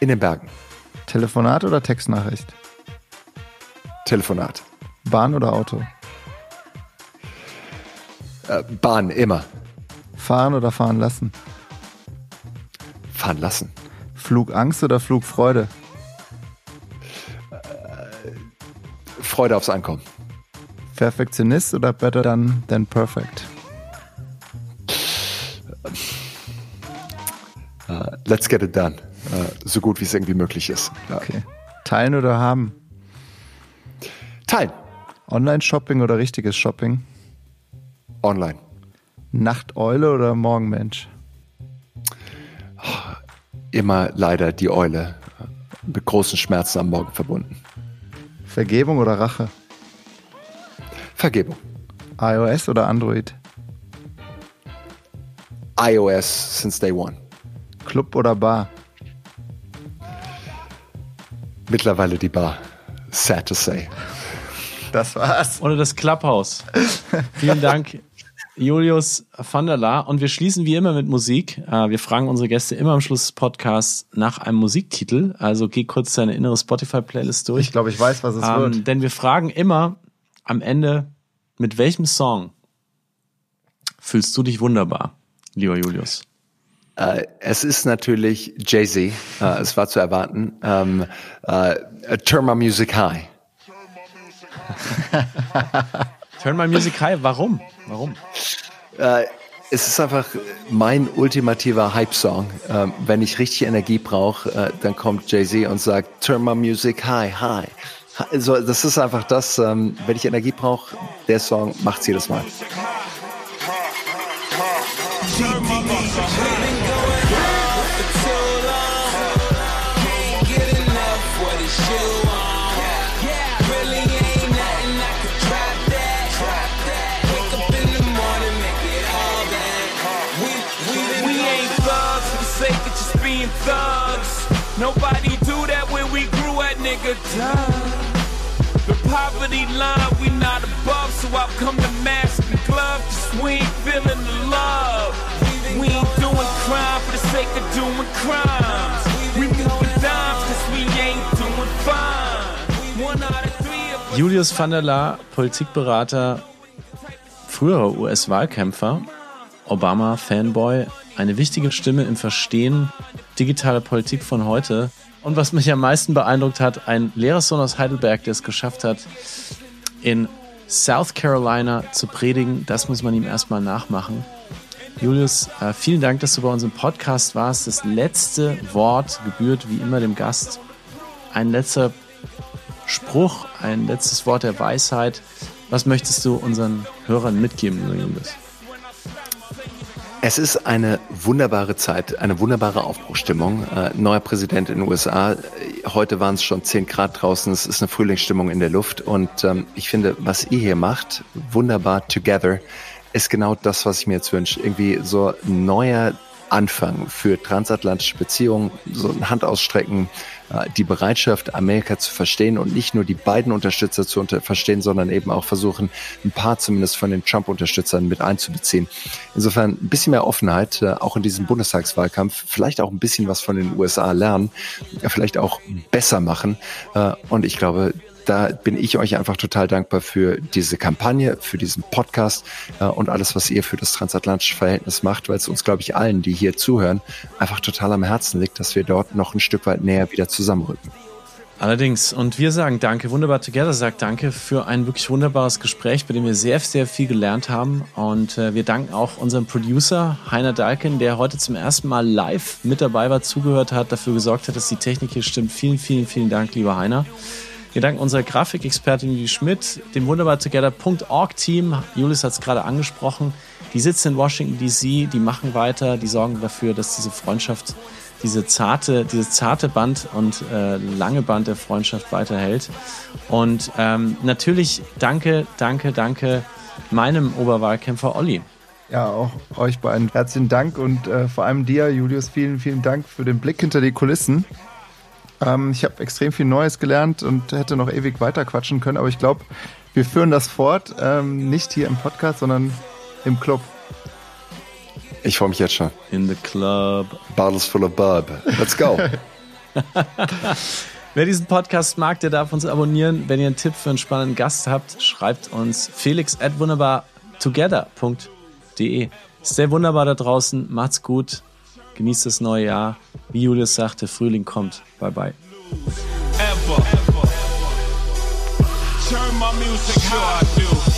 In den Bergen. Telefonat oder Textnachricht? Telefonat. Bahn oder Auto? Äh, Bahn, immer. Fahren oder fahren lassen? Fahren lassen. Flugangst oder Flugfreude? Freude aufs Ankommen. Perfektionist oder better than, than perfect? Äh, let's get it done. Äh, so gut wie es irgendwie möglich ist. Ja. Okay. Teilen oder haben? Teilen. Online-Shopping oder richtiges Shopping? Online. Nachteule oder Morgenmensch? Immer leider die Eule. äh, Mit großen Schmerzen am Morgen verbunden. Vergebung oder Rache? Vergebung. iOS oder Android? iOS since day one. Club oder Bar? Mittlerweile die Bar. Sad to say. Das war's. Oder das Clubhouse. Vielen Dank, Julius van der Laar. Und wir schließen wie immer mit Musik. Äh, Wir fragen unsere Gäste immer am Schluss des Podcasts nach einem Musiktitel. Also geh kurz deine innere Spotify-Playlist durch. Ich glaube, ich weiß, was es Ähm, wird. denn wir fragen immer am Ende, mit welchem Song fühlst du dich wunderbar, lieber Julius? Äh, es ist natürlich Jay-Z. Äh, es war zu erwarten. Ähm, äh, Turn My Music High. Turn My Music High, warum? Warum? Äh, es ist einfach mein ultimativer Hype-Song. Ähm, wenn ich richtig Energie brauche, äh, dann kommt Jay-Z und sagt, Turn my music high, high. Also das ist einfach das, ähm, wenn ich Energie brauche, der Song macht's jedes Mal. We nigga done. The poverty line we not above, so I've come to mask and glove, cause we ain't feeling the love. We ain't doing crime for the sake of doing crimes. We moving dimes cause we ain't doing fine. Julius van der Laar, Politikberater, früherer US-Wahlkämpfer, Obama-Fanboy, eine wichtige Stimme im Verstehen digitaler Politik von heute. Und was mich am meisten beeindruckt hat, ein Lehrerssohn aus Heidelberg, der es geschafft hat, in South Carolina zu predigen. Das muss man ihm erstmal nachmachen. Julius, äh, vielen Dank, dass du bei unserem Podcast warst. Das letzte Wort gebührt wie immer dem Gast. Ein letzter Spruch, ein letztes Wort der Weisheit. Was möchtest du unseren Hörern mitgeben, Julius? Es ist eine wunderbare Zeit, eine wunderbare Aufbruchstimmung. Äh, neuer Präsident in den USA. Heute waren es schon 10 Grad draußen. Es ist eine Frühlingsstimmung in der Luft. Und ähm, ich finde, was ihr hier macht, wunderbar together, ist genau das, was ich mir jetzt wünsche. Irgendwie so neuer Anfang für transatlantische Beziehungen, so ein Hand ausstrecken, äh, die Bereitschaft, Amerika zu verstehen und nicht nur die beiden Unterstützer zu unter verstehen, sondern eben auch versuchen, ein paar zumindest von den Trump-Unterstützern mit einzubeziehen. Insofern ein bisschen mehr Offenheit, äh, auch in diesem Bundestagswahlkampf, vielleicht auch ein bisschen was von den USA lernen, vielleicht auch besser machen. Äh, und ich glaube, da bin ich euch einfach total dankbar für diese Kampagne, für diesen Podcast äh, und alles, was ihr für das transatlantische Verhältnis macht, weil es uns, glaube ich, allen, die hier zuhören, einfach total am Herzen liegt, dass wir dort noch ein Stück weit näher wieder zusammenrücken. Allerdings, und wir sagen Danke, Wunderbar Together sagt Danke für ein wirklich wunderbares Gespräch, bei dem wir sehr, sehr viel gelernt haben. Und äh, wir danken auch unserem Producer Heiner Dalken, der heute zum ersten Mal live mit dabei war, zugehört hat, dafür gesorgt hat, dass die Technik hier stimmt. Vielen, vielen, vielen Dank, lieber Heiner. Wir danken unserer Grafikexpertin Julie Schmidt, dem wunderbartogether.org-Team. Julius hat es gerade angesprochen. Die sitzen in Washington DC, die machen weiter, die sorgen dafür, dass diese Freundschaft, diese zarte, dieses zarte Band und äh, lange Band der Freundschaft weiterhält. Und ähm, natürlich danke, danke, danke meinem Oberwahlkämpfer Olli. Ja, auch euch beiden herzlichen Dank und äh, vor allem dir, Julius, vielen, vielen Dank für den Blick hinter die Kulissen. Ähm, ich habe extrem viel Neues gelernt und hätte noch ewig weiter quatschen können, aber ich glaube, wir führen das fort, ähm, nicht hier im Podcast, sondern im Club. Ich freue mich jetzt schon. In the club. Bottles full of bub. Let's go. <laughs> Wer diesen Podcast mag, der darf uns abonnieren. Wenn ihr einen Tipp für einen spannenden Gast habt, schreibt uns felix at wunderbartogether.de. Sehr wunderbar da draußen. Macht's gut. Genießt das neue Jahr. Wie Julius sagte, Frühling kommt. Bye bye. Ever. Turn my music.